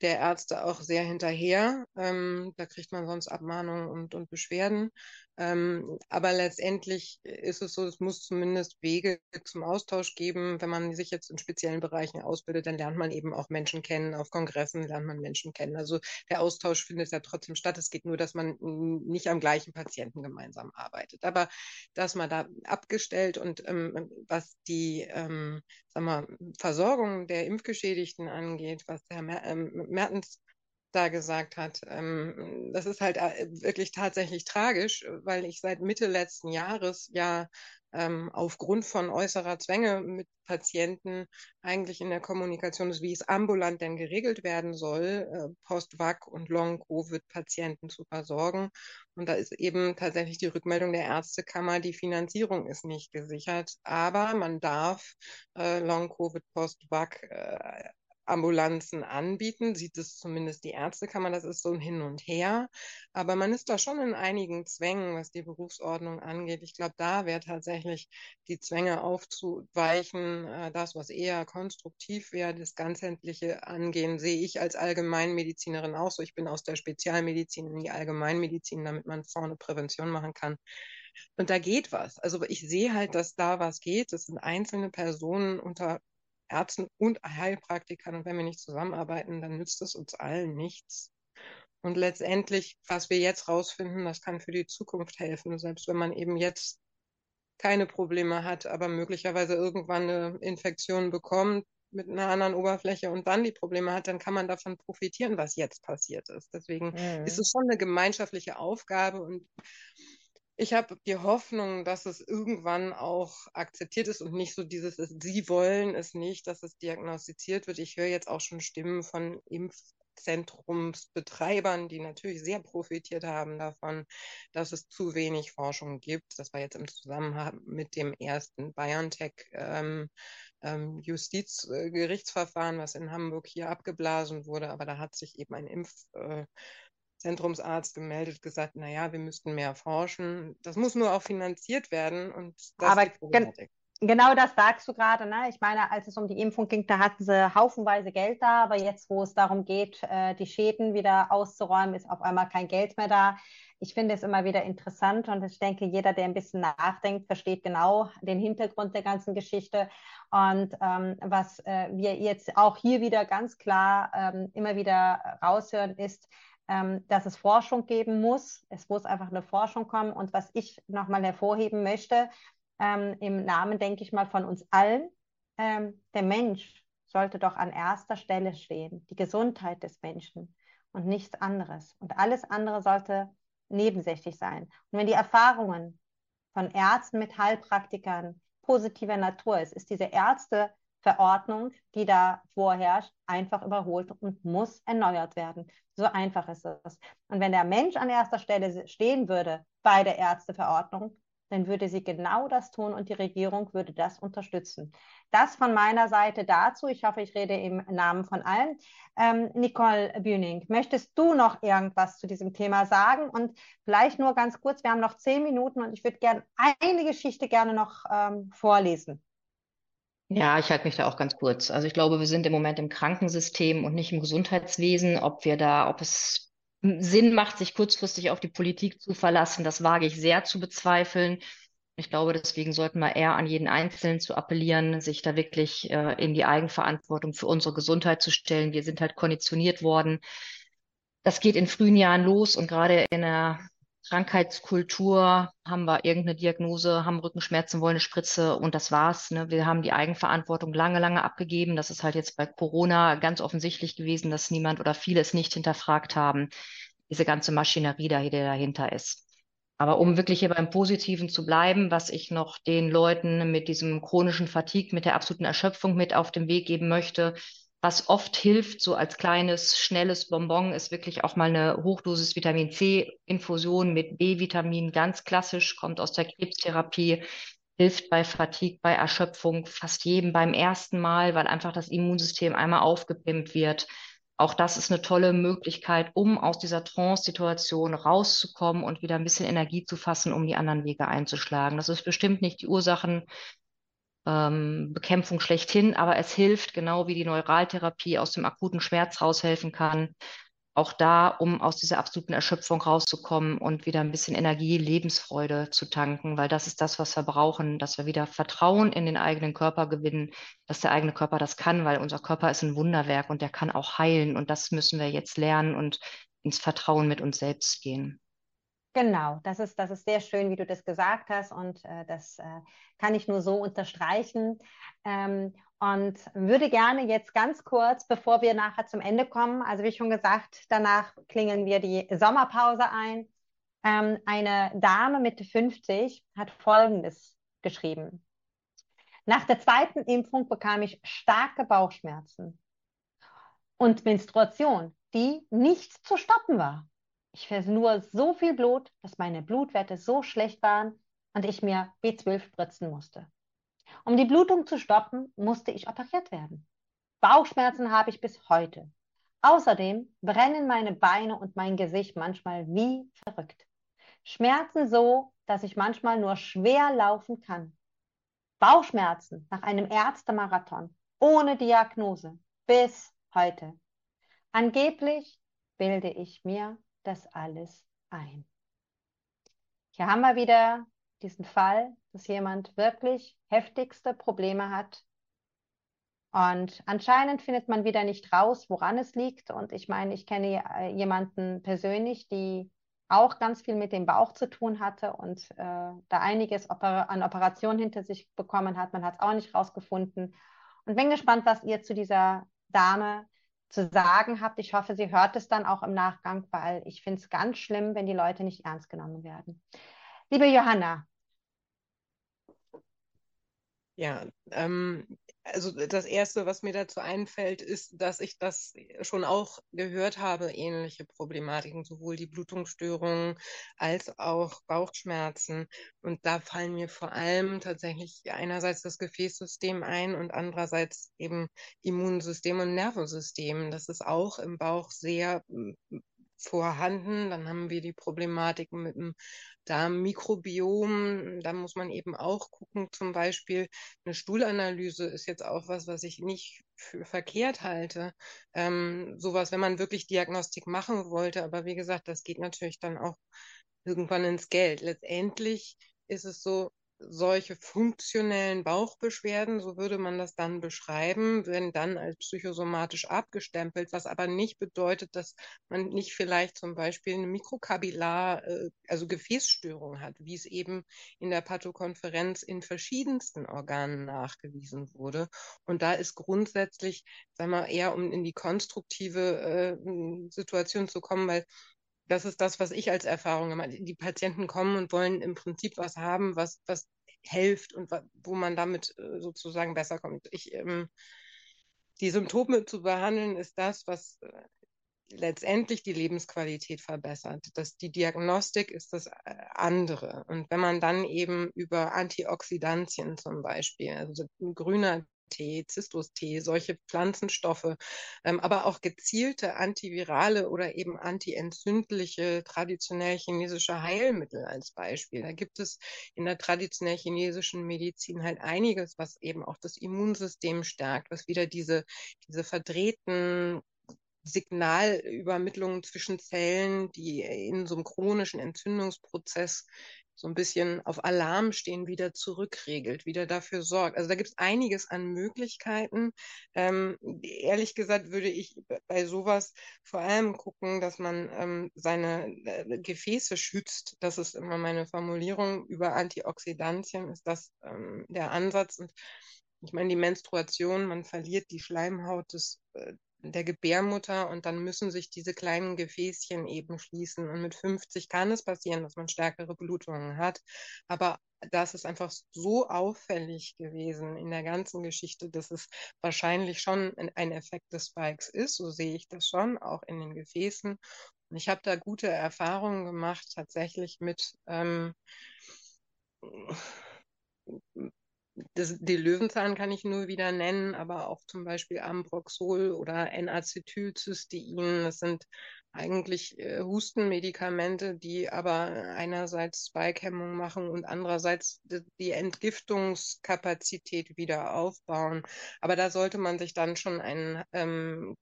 der Ärzte auch sehr hinterher. Ähm, da kriegt man sonst Abmahnungen und, und Beschwerden. Ähm, aber letztendlich ist es so, es muss zumindest Wege zum Austausch geben. Wenn man sich jetzt in speziellen Bereichen ausbildet, dann lernt man eben auch Menschen kennen. Auf Kongressen lernt man Menschen kennen. Also der Austausch findet ja trotzdem statt. Es geht nur, dass man nicht am gleichen Patienten gemeinsam arbeitet. Aber das mal da abgestellt und ähm, was die ähm, sag mal, Versorgung der Impfgeschädigten angeht, was Herr Mer ähm, Mertens da gesagt hat. Ähm, das ist halt äh, wirklich tatsächlich tragisch, weil ich seit Mitte letzten Jahres ja ähm, aufgrund von äußerer Zwänge mit Patienten eigentlich in der Kommunikation ist, wie es ambulant denn geregelt werden soll, äh, Post-Vac und Long-Covid-Patienten zu versorgen. Und da ist eben tatsächlich die Rückmeldung der Ärztekammer, die Finanzierung ist nicht gesichert, aber man darf äh, Long-Covid, Post-Vac äh, Ambulanzen anbieten, sieht es zumindest die Ärztekammer, das ist so ein Hin und Her. Aber man ist da schon in einigen Zwängen, was die Berufsordnung angeht. Ich glaube, da wäre tatsächlich die Zwänge aufzuweichen. Äh, das, was eher konstruktiv wäre, das ganzheitliche Angehen, sehe ich als Allgemeinmedizinerin auch so. Ich bin aus der Spezialmedizin in die Allgemeinmedizin, damit man vorne Prävention machen kann. Und da geht was. Also ich sehe halt, dass da was geht. Das sind einzelne Personen unter Ärzten und Heilpraktikern. Und wenn wir nicht zusammenarbeiten, dann nützt es uns allen nichts. Und letztendlich, was wir jetzt rausfinden, das kann für die Zukunft helfen. Selbst wenn man eben jetzt keine Probleme hat, aber möglicherweise irgendwann eine Infektion bekommt mit einer anderen Oberfläche und dann die Probleme hat, dann kann man davon profitieren, was jetzt passiert ist. Deswegen mhm. ist es schon eine gemeinschaftliche Aufgabe und ich habe die Hoffnung, dass es irgendwann auch akzeptiert ist und nicht so dieses, Sie wollen es nicht, dass es diagnostiziert wird. Ich höre jetzt auch schon Stimmen von Impfzentrumsbetreibern, die natürlich sehr profitiert haben davon, dass es zu wenig Forschung gibt. Das war jetzt im Zusammenhang mit dem ersten BioNTech. Ähm, ähm, was in Hamburg hier abgeblasen wurde, aber da hat sich eben ein Impfzentrumsarzt äh, gemeldet, gesagt, naja, wir müssten mehr forschen. Das muss nur auch finanziert werden und das aber ist die Genau das sagst du gerade. Ne? Ich meine, als es um die Impfung ging, da hatten sie haufenweise Geld da, aber jetzt, wo es darum geht, äh, die Schäden wieder auszuräumen, ist auf einmal kein Geld mehr da. Ich finde es immer wieder interessant und ich denke, jeder, der ein bisschen nachdenkt, versteht genau den Hintergrund der ganzen Geschichte. Und ähm, was äh, wir jetzt auch hier wieder ganz klar ähm, immer wieder raushören, ist, ähm, dass es Forschung geben muss. Es muss einfach eine Forschung kommen. Und was ich nochmal hervorheben möchte, ähm, im Namen, denke ich mal, von uns allen. Ähm, der Mensch sollte doch an erster Stelle stehen, die Gesundheit des Menschen und nichts anderes. Und alles andere sollte nebensächlich sein. Und wenn die Erfahrungen von Ärzten mit Heilpraktikern positiver Natur ist, ist diese Ärzteverordnung, die da vorherrscht, einfach überholt und muss erneuert werden. So einfach ist es. Und wenn der Mensch an erster Stelle stehen würde bei der Ärzteverordnung, dann würde sie genau das tun und die Regierung würde das unterstützen. Das von meiner Seite dazu. Ich hoffe, ich rede im Namen von allen. Ähm, Nicole Bühning, möchtest du noch irgendwas zu diesem Thema sagen? Und vielleicht nur ganz kurz, wir haben noch zehn Minuten und ich würde gerne eine Geschichte gerne noch ähm, vorlesen. Ja, ich halte mich da auch ganz kurz. Also ich glaube, wir sind im Moment im Krankensystem und nicht im Gesundheitswesen. Ob wir da, ob es Sinn macht, sich kurzfristig auf die Politik zu verlassen, das wage ich sehr zu bezweifeln. Ich glaube, deswegen sollten wir eher an jeden Einzelnen zu appellieren, sich da wirklich äh, in die Eigenverantwortung für unsere Gesundheit zu stellen. Wir sind halt konditioniert worden. Das geht in frühen Jahren los und gerade in der Krankheitskultur haben wir irgendeine Diagnose, haben Rückenschmerzen, wollen eine Spritze und das war's. Ne? Wir haben die Eigenverantwortung lange, lange abgegeben. Das ist halt jetzt bei Corona ganz offensichtlich gewesen, dass niemand oder viele es nicht hinterfragt haben, diese ganze Maschinerie, die dahinter ist. Aber um wirklich hier beim Positiven zu bleiben, was ich noch den Leuten mit diesem chronischen Fatigue, mit der absoluten Erschöpfung mit auf den Weg geben möchte, was oft hilft, so als kleines, schnelles Bonbon, ist wirklich auch mal eine Hochdosis Vitamin C-Infusion mit B-Vitamin, ganz klassisch, kommt aus der Krebstherapie, hilft bei Fatigue, bei Erschöpfung, fast jedem beim ersten Mal, weil einfach das Immunsystem einmal aufgepimpt wird. Auch das ist eine tolle Möglichkeit, um aus dieser Trance-Situation rauszukommen und wieder ein bisschen Energie zu fassen, um die anderen Wege einzuschlagen. Das ist bestimmt nicht die Ursachen ähm, Bekämpfung schlechthin, aber es hilft, genau wie die Neuraltherapie aus dem akuten Schmerz raushelfen kann, auch da, um aus dieser absoluten Erschöpfung rauszukommen und wieder ein bisschen Energie, Lebensfreude zu tanken, weil das ist das, was wir brauchen, dass wir wieder Vertrauen in den eigenen Körper gewinnen, dass der eigene Körper das kann, weil unser Körper ist ein Wunderwerk und der kann auch heilen und das müssen wir jetzt lernen und ins Vertrauen mit uns selbst gehen. Genau, das ist, das ist sehr schön, wie du das gesagt hast und äh, das äh, kann ich nur so unterstreichen. Ähm, und würde gerne jetzt ganz kurz, bevor wir nachher zum Ende kommen, also wie schon gesagt, danach klingeln wir die Sommerpause ein. Ähm, eine Dame Mitte 50 hat Folgendes geschrieben. Nach der zweiten Impfung bekam ich starke Bauchschmerzen und Menstruation, die nicht zu stoppen war. Ich verlor so viel Blut, dass meine Blutwerte so schlecht waren und ich mir B12 spritzen musste. Um die Blutung zu stoppen, musste ich operiert werden. Bauchschmerzen habe ich bis heute. Außerdem brennen meine Beine und mein Gesicht manchmal wie verrückt. Schmerzen so, dass ich manchmal nur schwer laufen kann. Bauchschmerzen nach einem Ärztemarathon ohne Diagnose bis heute. Angeblich bilde ich mir das alles ein. Hier haben wir wieder diesen Fall, dass jemand wirklich heftigste Probleme hat. Und anscheinend findet man wieder nicht raus, woran es liegt. Und ich meine, ich kenne äh, jemanden persönlich, die auch ganz viel mit dem Bauch zu tun hatte und äh, da einiges Oper an Operationen hinter sich bekommen hat. Man hat es auch nicht rausgefunden. Und bin gespannt, was ihr zu dieser Dame zu sagen habt. Ich hoffe, sie hört es dann auch im Nachgang, weil ich finde es ganz schlimm, wenn die Leute nicht ernst genommen werden. Liebe Johanna. Ja, ähm, also das Erste, was mir dazu einfällt, ist, dass ich das schon auch gehört habe, ähnliche Problematiken, sowohl die Blutungsstörungen als auch Bauchschmerzen. Und da fallen mir vor allem tatsächlich einerseits das Gefäßsystem ein und andererseits eben Immunsystem und Nervensystem. Das ist auch im Bauch sehr vorhanden. Dann haben wir die Problematiken mit dem Darmmikrobiom. Da muss man eben auch gucken, zum Beispiel eine Stuhlanalyse ist jetzt auch was, was ich nicht für verkehrt halte. Ähm, sowas, wenn man wirklich Diagnostik machen wollte. Aber wie gesagt, das geht natürlich dann auch irgendwann ins Geld. Letztendlich ist es so, solche funktionellen Bauchbeschwerden, so würde man das dann beschreiben, werden dann als psychosomatisch abgestempelt, was aber nicht bedeutet, dass man nicht vielleicht zum Beispiel eine Mikrokabillar, äh, also Gefäßstörung hat, wie es eben in der Pathokonferenz in verschiedensten Organen nachgewiesen wurde. Und da ist grundsätzlich, sagen wir, eher um in die konstruktive äh, Situation zu kommen, weil das ist das, was ich als Erfahrung gemacht habe. Die Patienten kommen und wollen im Prinzip was haben, was, was hilft und wo man damit äh, sozusagen besser kommt. Ich, ähm, die Symptome zu behandeln ist das, was äh, letztendlich die Lebensqualität verbessert. Das, die Diagnostik ist das äh, andere. Und wenn man dann eben über Antioxidantien zum Beispiel, also grüner Tee, Zistrustee, solche Pflanzenstoffe, ähm, aber auch gezielte antivirale oder eben antientzündliche traditionell chinesische Heilmittel als Beispiel. Da gibt es in der traditionell chinesischen Medizin halt einiges, was eben auch das Immunsystem stärkt, was wieder diese, diese verdrehten Signalübermittlungen zwischen Zellen, die in so einem chronischen Entzündungsprozess so ein bisschen auf Alarm stehen, wieder zurückregelt, wieder dafür sorgt. Also da gibt es einiges an Möglichkeiten. Ähm, ehrlich gesagt würde ich bei sowas vor allem gucken, dass man ähm, seine äh, Gefäße schützt. Das ist immer meine Formulierung. Über Antioxidantien ist das ähm, der Ansatz. Und ich meine, die Menstruation, man verliert die Schleimhaut des, äh, der Gebärmutter und dann müssen sich diese kleinen Gefäßchen eben schließen. Und mit 50 kann es passieren, dass man stärkere Blutungen hat. Aber das ist einfach so auffällig gewesen in der ganzen Geschichte, dass es wahrscheinlich schon ein Effekt des Spikes ist. So sehe ich das schon, auch in den Gefäßen. Und ich habe da gute Erfahrungen gemacht, tatsächlich mit ähm, das, die Löwenzahn kann ich nur wieder nennen, aber auch zum Beispiel Ambroxol oder N-Acetylcystein. Das sind eigentlich äh, Hustenmedikamente, die aber einerseits Spike-Hemmung machen und andererseits die, die Entgiftungskapazität wieder aufbauen. Aber da sollte man sich dann schon einen ähm,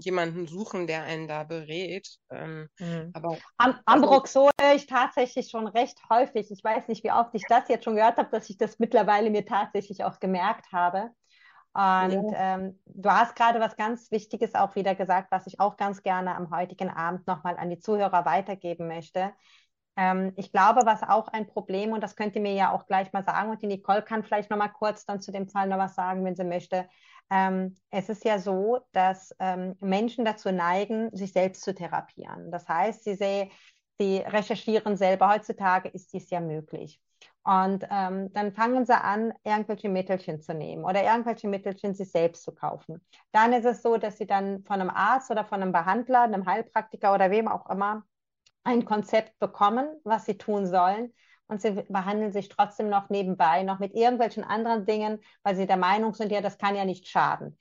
jemanden suchen, der einen da berät. Ähm, mhm. aber Am Ambroxol höre ich tatsächlich schon recht häufig. Ich weiß nicht, wie oft ich das jetzt schon gehört habe, dass ich das mittlerweile mir tatsächlich auch gemerkt habe. Und ja. ähm, du hast gerade was ganz Wichtiges auch wieder gesagt, was ich auch ganz gerne am heutigen Abend nochmal an die Zuhörer weitergeben möchte. Ähm, ich glaube, was auch ein Problem, und das könnt ihr mir ja auch gleich mal sagen, und die Nicole kann vielleicht nochmal kurz dann zu dem Fall noch was sagen, wenn sie möchte. Ähm, es ist ja so, dass ähm, Menschen dazu neigen, sich selbst zu therapieren. Das heißt, sie, sie recherchieren selber. Heutzutage ist dies ja möglich. Und ähm, dann fangen sie an, irgendwelche Mittelchen zu nehmen oder irgendwelche Mittelchen sich selbst zu kaufen. Dann ist es so, dass sie dann von einem Arzt oder von einem Behandler, einem Heilpraktiker oder wem auch immer ein Konzept bekommen, was sie tun sollen. Und sie behandeln sich trotzdem noch nebenbei, noch mit irgendwelchen anderen Dingen, weil sie der Meinung sind, ja, das kann ja nicht schaden.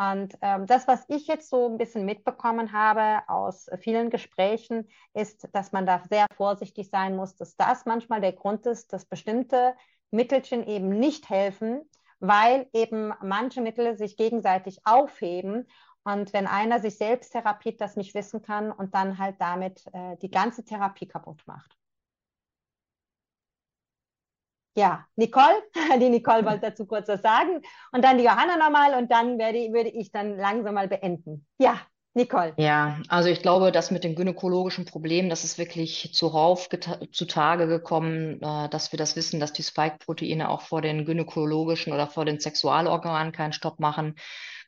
Und ähm, das, was ich jetzt so ein bisschen mitbekommen habe aus vielen Gesprächen, ist, dass man da sehr vorsichtig sein muss, dass das manchmal der Grund ist, dass bestimmte Mittelchen eben nicht helfen, weil eben manche Mittel sich gegenseitig aufheben. Und wenn einer sich selbst therapiert, das nicht wissen kann und dann halt damit äh, die ganze Therapie kaputt macht. Ja, Nicole, die Nicole wollte dazu kurz was sagen und dann die Johanna nochmal und dann werde, würde ich dann langsam mal beenden. Ja, Nicole. Ja, also ich glaube, das mit dem gynäkologischen Problem, das ist wirklich zuhauf zutage gekommen, äh, dass wir das wissen, dass die Spike-Proteine auch vor den gynäkologischen oder vor den Sexualorganen keinen Stopp machen.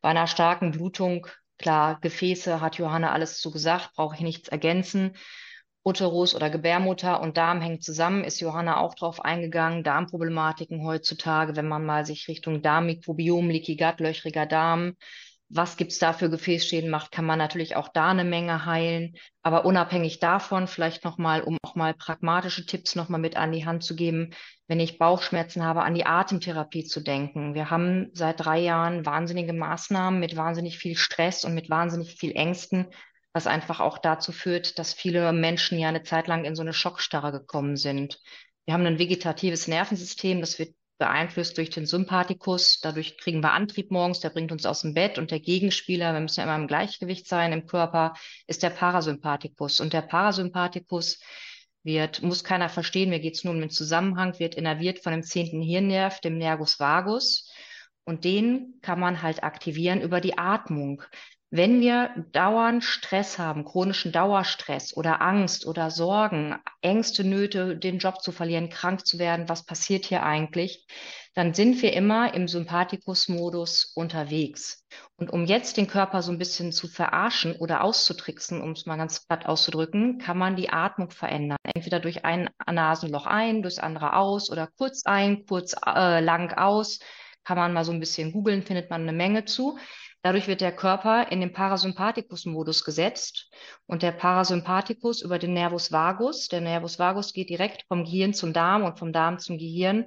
Bei einer starken Blutung, klar, Gefäße hat Johanna alles zu gesagt, brauche ich nichts ergänzen. Uterus oder Gebärmutter und Darm hängen zusammen, ist Johanna auch drauf eingegangen. Darmproblematiken heutzutage, wenn man mal sich Richtung Darmmikrobiom, Leaky Gut, löchriger Darm, was gibt's da für Gefäßschäden macht, kann man natürlich auch da eine Menge heilen. Aber unabhängig davon, vielleicht nochmal, um auch mal pragmatische Tipps nochmal mit an die Hand zu geben, wenn ich Bauchschmerzen habe, an die Atemtherapie zu denken. Wir haben seit drei Jahren wahnsinnige Maßnahmen mit wahnsinnig viel Stress und mit wahnsinnig viel Ängsten, was einfach auch dazu führt, dass viele Menschen ja eine Zeit lang in so eine Schockstarre gekommen sind. Wir haben ein vegetatives Nervensystem, das wird beeinflusst durch den Sympathikus. Dadurch kriegen wir Antrieb morgens, der bringt uns aus dem Bett und der Gegenspieler, wir müssen ja immer im Gleichgewicht sein im Körper, ist der Parasympathikus. Und der Parasympathikus wird, muss keiner verstehen, mir geht es nur um den Zusammenhang, wird innerviert von dem zehnten Hirnnerv, dem Nervus vagus. Und den kann man halt aktivieren über die Atmung. Wenn wir dauernd Stress haben, chronischen Dauerstress oder Angst oder Sorgen, Ängste, Nöte, den Job zu verlieren, krank zu werden, was passiert hier eigentlich, dann sind wir immer im Sympathikus-Modus unterwegs. Und um jetzt den Körper so ein bisschen zu verarschen oder auszutricksen, um es mal ganz platt auszudrücken, kann man die Atmung verändern. Entweder durch ein Nasenloch ein, durchs andere aus oder kurz ein, kurz äh, lang aus. Kann man mal so ein bisschen googeln, findet man eine Menge zu. Dadurch wird der Körper in den Parasympathikus-Modus gesetzt und der Parasympathikus über den Nervus vagus, der Nervus vagus geht direkt vom Gehirn zum Darm und vom Darm zum Gehirn,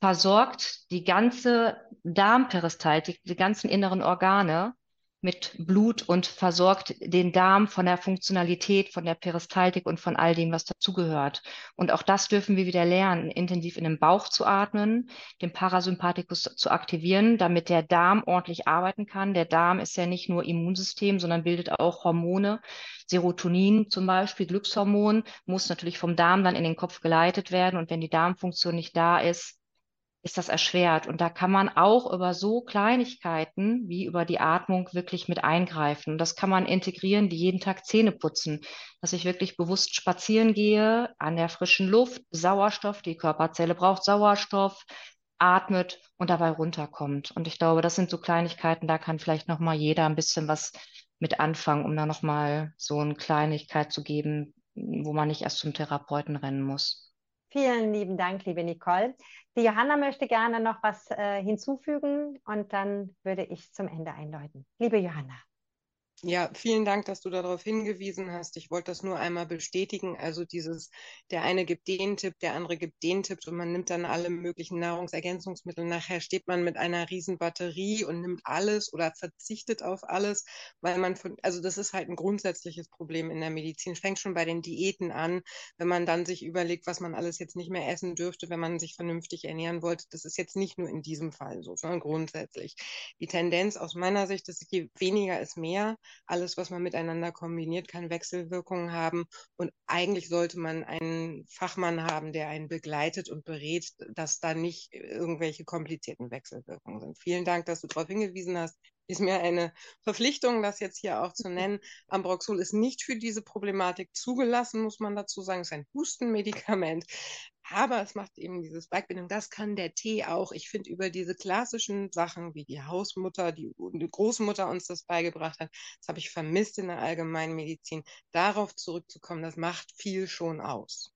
versorgt die ganze Darmperistaltik, die ganzen inneren Organe mit Blut und versorgt den Darm von der Funktionalität, von der Peristaltik und von all dem, was dazugehört. Und auch das dürfen wir wieder lernen, intensiv in den Bauch zu atmen, den Parasympathikus zu aktivieren, damit der Darm ordentlich arbeiten kann. Der Darm ist ja nicht nur Immunsystem, sondern bildet auch Hormone. Serotonin zum Beispiel, Glückshormon, muss natürlich vom Darm dann in den Kopf geleitet werden. Und wenn die Darmfunktion nicht da ist, ist das erschwert. Und da kann man auch über so Kleinigkeiten wie über die Atmung wirklich mit eingreifen. Und das kann man integrieren, die jeden Tag Zähne putzen, dass ich wirklich bewusst spazieren gehe, an der frischen Luft, Sauerstoff, die Körperzelle braucht Sauerstoff, atmet und dabei runterkommt. Und ich glaube, das sind so Kleinigkeiten, da kann vielleicht nochmal jeder ein bisschen was mit anfangen, um da nochmal so eine Kleinigkeit zu geben, wo man nicht erst zum Therapeuten rennen muss. Vielen lieben Dank, liebe Nicole. Die Johanna möchte gerne noch was äh, hinzufügen und dann würde ich zum Ende einläuten. Liebe Johanna. Ja, vielen Dank, dass du darauf hingewiesen hast. Ich wollte das nur einmal bestätigen. Also dieses, der eine gibt den Tipp, der andere gibt den Tipp und man nimmt dann alle möglichen Nahrungsergänzungsmittel. Nachher steht man mit einer riesen Batterie und nimmt alles oder verzichtet auf alles, weil man von, also das ist halt ein grundsätzliches Problem in der Medizin. Fängt schon bei den Diäten an, wenn man dann sich überlegt, was man alles jetzt nicht mehr essen dürfte, wenn man sich vernünftig ernähren wollte. Das ist jetzt nicht nur in diesem Fall so, sondern grundsätzlich. Die Tendenz aus meiner Sicht ist, je weniger ist mehr alles, was man miteinander kombiniert, kann Wechselwirkungen haben. Und eigentlich sollte man einen Fachmann haben, der einen begleitet und berät, dass da nicht irgendwelche komplizierten Wechselwirkungen sind. Vielen Dank, dass du darauf hingewiesen hast ist mir eine Verpflichtung, das jetzt hier auch zu nennen. Ambroxol ist nicht für diese Problematik zugelassen, muss man dazu sagen. Es ist ein Hustenmedikament. Aber es macht eben diese Spikebindung. Das kann der Tee auch. Ich finde, über diese klassischen Sachen, wie die Hausmutter, die, die Großmutter uns das beigebracht hat, das habe ich vermisst in der allgemeinen Medizin. Darauf zurückzukommen, das macht viel schon aus.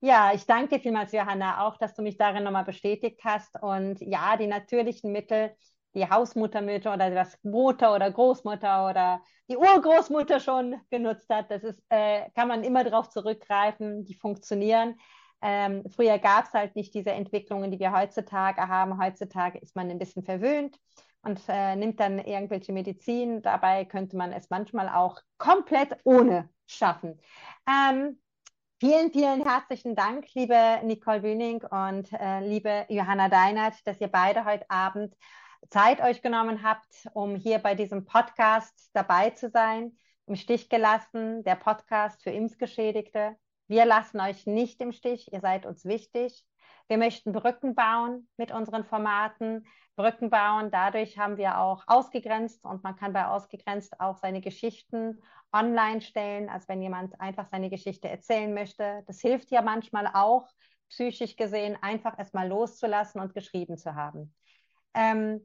Ja, ich danke dir vielmals, Johanna, auch, dass du mich darin nochmal bestätigt hast. Und ja, die natürlichen Mittel, die Hausmuttermütter oder das Mutter oder Großmutter oder die Urgroßmutter schon genutzt hat. Das ist, äh, kann man immer darauf zurückgreifen, die funktionieren. Ähm, früher gab es halt nicht diese Entwicklungen, die wir heutzutage haben. Heutzutage ist man ein bisschen verwöhnt und äh, nimmt dann irgendwelche Medizin. Dabei könnte man es manchmal auch komplett ohne schaffen. Ähm, Vielen, vielen herzlichen Dank, liebe Nicole Bühning und äh, liebe Johanna Deinert, dass ihr beide heute Abend Zeit euch genommen habt, um hier bei diesem Podcast dabei zu sein. Im Stich gelassen, der Podcast für Impfgeschädigte. Wir lassen euch nicht im Stich, ihr seid uns wichtig. Wir möchten Brücken bauen mit unseren Formaten. Brücken bauen, dadurch haben wir auch ausgegrenzt und man kann bei ausgegrenzt auch seine Geschichten online stellen, als wenn jemand einfach seine Geschichte erzählen möchte. Das hilft ja manchmal auch, psychisch gesehen, einfach erstmal loszulassen und geschrieben zu haben. Ähm,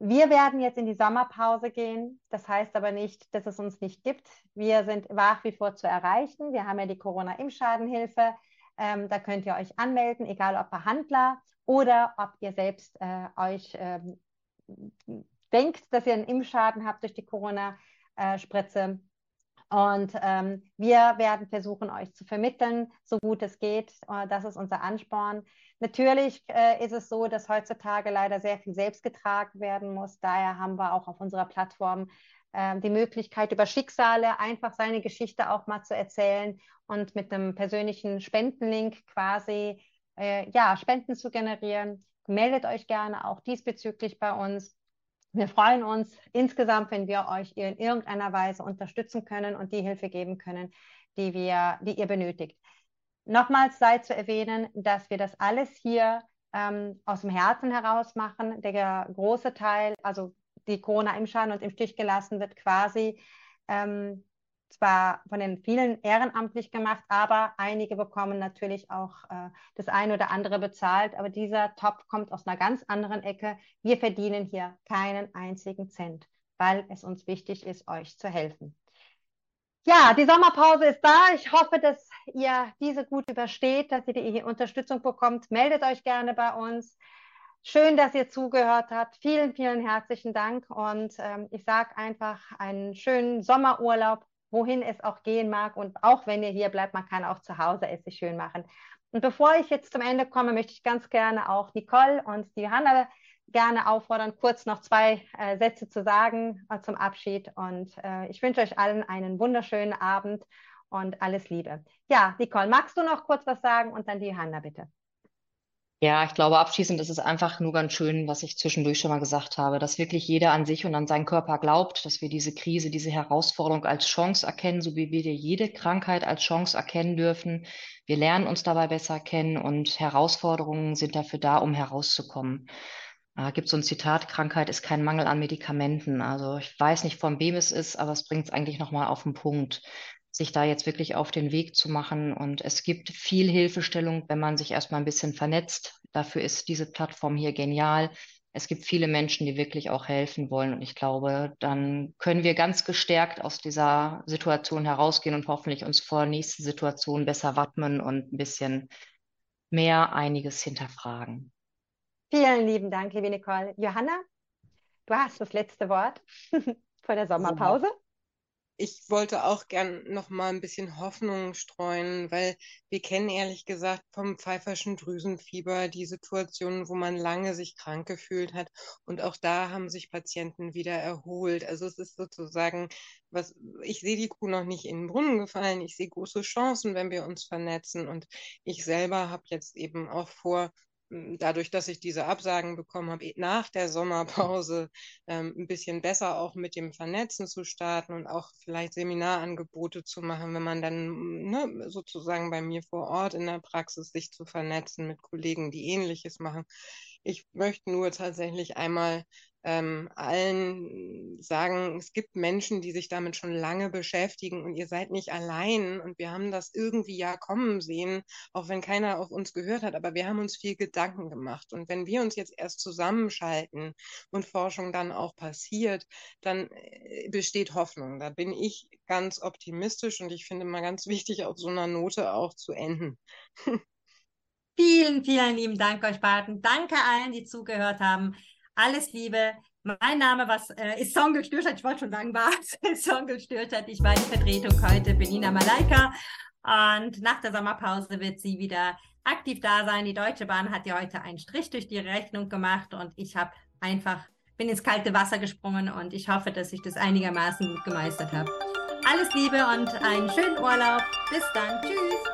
Wir werden jetzt in die Sommerpause gehen. Das heißt aber nicht, dass es uns nicht gibt. Wir sind nach wie vor zu erreichen. Wir haben ja die Corona-Impfschadenhilfe. Ähm, da könnt ihr euch anmelden, egal ob Behandler oder ob ihr selbst äh, euch ähm, denkt, dass ihr einen Impfschaden habt durch die Corona-Spritze. Und ähm, wir werden versuchen, euch zu vermitteln, so gut es geht. Äh, das ist unser Ansporn. Natürlich äh, ist es so, dass heutzutage leider sehr viel selbst getragen werden muss. Daher haben wir auch auf unserer Plattform äh, die Möglichkeit, über Schicksale einfach seine Geschichte auch mal zu erzählen und mit einem persönlichen Spendenlink quasi äh, ja, Spenden zu generieren. Meldet euch gerne auch diesbezüglich bei uns. Wir freuen uns insgesamt, wenn wir euch in irgendeiner Weise unterstützen können und die Hilfe geben können, die, wir, die ihr benötigt. Nochmals sei zu erwähnen, dass wir das alles hier ähm, aus dem Herzen heraus machen. Der große Teil, also die Corona im Schaden und im Stich gelassen wird, quasi ähm, zwar von den vielen ehrenamtlich gemacht, aber einige bekommen natürlich auch äh, das eine oder andere bezahlt. Aber dieser Topf kommt aus einer ganz anderen Ecke. Wir verdienen hier keinen einzigen Cent, weil es uns wichtig ist, euch zu helfen. Ja, die Sommerpause ist da. Ich hoffe, dass ihr diese gut übersteht, dass ihr die Unterstützung bekommt. Meldet euch gerne bei uns. Schön, dass ihr zugehört habt. Vielen, vielen herzlichen Dank. Und ähm, ich sage einfach einen schönen Sommerurlaub wohin es auch gehen mag. Und auch wenn ihr hier bleibt, man kann auch zu Hause es sich schön machen. Und bevor ich jetzt zum Ende komme, möchte ich ganz gerne auch Nicole und die Hanna gerne auffordern, kurz noch zwei äh, Sätze zu sagen äh, zum Abschied. Und äh, ich wünsche euch allen einen wunderschönen Abend und alles Liebe. Ja, Nicole, magst du noch kurz was sagen und dann die Hanna bitte? Ja, ich glaube, abschließend ist es einfach nur ganz schön, was ich zwischendurch schon mal gesagt habe, dass wirklich jeder an sich und an seinen Körper glaubt, dass wir diese Krise, diese Herausforderung als Chance erkennen, so wie wir jede Krankheit als Chance erkennen dürfen. Wir lernen uns dabei besser kennen und Herausforderungen sind dafür da, um herauszukommen. Da gibt so ein Zitat, Krankheit ist kein Mangel an Medikamenten. Also ich weiß nicht, von wem es ist, aber es bringt es eigentlich nochmal auf den Punkt sich da jetzt wirklich auf den Weg zu machen. Und es gibt viel Hilfestellung, wenn man sich erstmal ein bisschen vernetzt. Dafür ist diese Plattform hier genial. Es gibt viele Menschen, die wirklich auch helfen wollen. Und ich glaube, dann können wir ganz gestärkt aus dieser Situation herausgehen und hoffentlich uns vor nächsten Situationen besser wappnen und ein bisschen mehr einiges hinterfragen. Vielen lieben Dank, liebe Nicole. Johanna, du hast das letzte Wort vor der Sommerpause ich wollte auch gern noch mal ein bisschen Hoffnung streuen, weil wir kennen ehrlich gesagt vom pfeiferschen Drüsenfieber die Situation, wo man lange sich krank gefühlt hat und auch da haben sich Patienten wieder erholt. Also es ist sozusagen, was ich sehe die Kuh noch nicht in den Brunnen gefallen. Ich sehe große Chancen, wenn wir uns vernetzen und ich selber habe jetzt eben auch vor, dadurch, dass ich diese Absagen bekommen habe, nach der Sommerpause ähm, ein bisschen besser auch mit dem Vernetzen zu starten und auch vielleicht Seminarangebote zu machen, wenn man dann ne, sozusagen bei mir vor Ort in der Praxis sich zu vernetzen mit Kollegen, die ähnliches machen. Ich möchte nur tatsächlich einmal ähm, allen sagen, es gibt Menschen, die sich damit schon lange beschäftigen und ihr seid nicht allein und wir haben das irgendwie ja kommen sehen, auch wenn keiner auf uns gehört hat, aber wir haben uns viel Gedanken gemacht und wenn wir uns jetzt erst zusammenschalten und Forschung dann auch passiert, dann äh, besteht Hoffnung. Da bin ich ganz optimistisch und ich finde mal ganz wichtig, auf so einer Note auch zu enden. Vielen, vielen lieben Dank euch beiden. Danke allen, die zugehört haben. Alles Liebe. Mein Name was, äh, ist Songel Stürchert. Ich wollte schon sagen, war Songel Stürchert. Ich war die Vertretung heute, Benina Malaika. Und nach der Sommerpause wird sie wieder aktiv da sein. Die Deutsche Bahn hat ja heute einen Strich durch die Rechnung gemacht und ich habe einfach, bin ins kalte Wasser gesprungen und ich hoffe, dass ich das einigermaßen gut gemeistert habe. Alles Liebe und einen schönen Urlaub. Bis dann. Tschüss.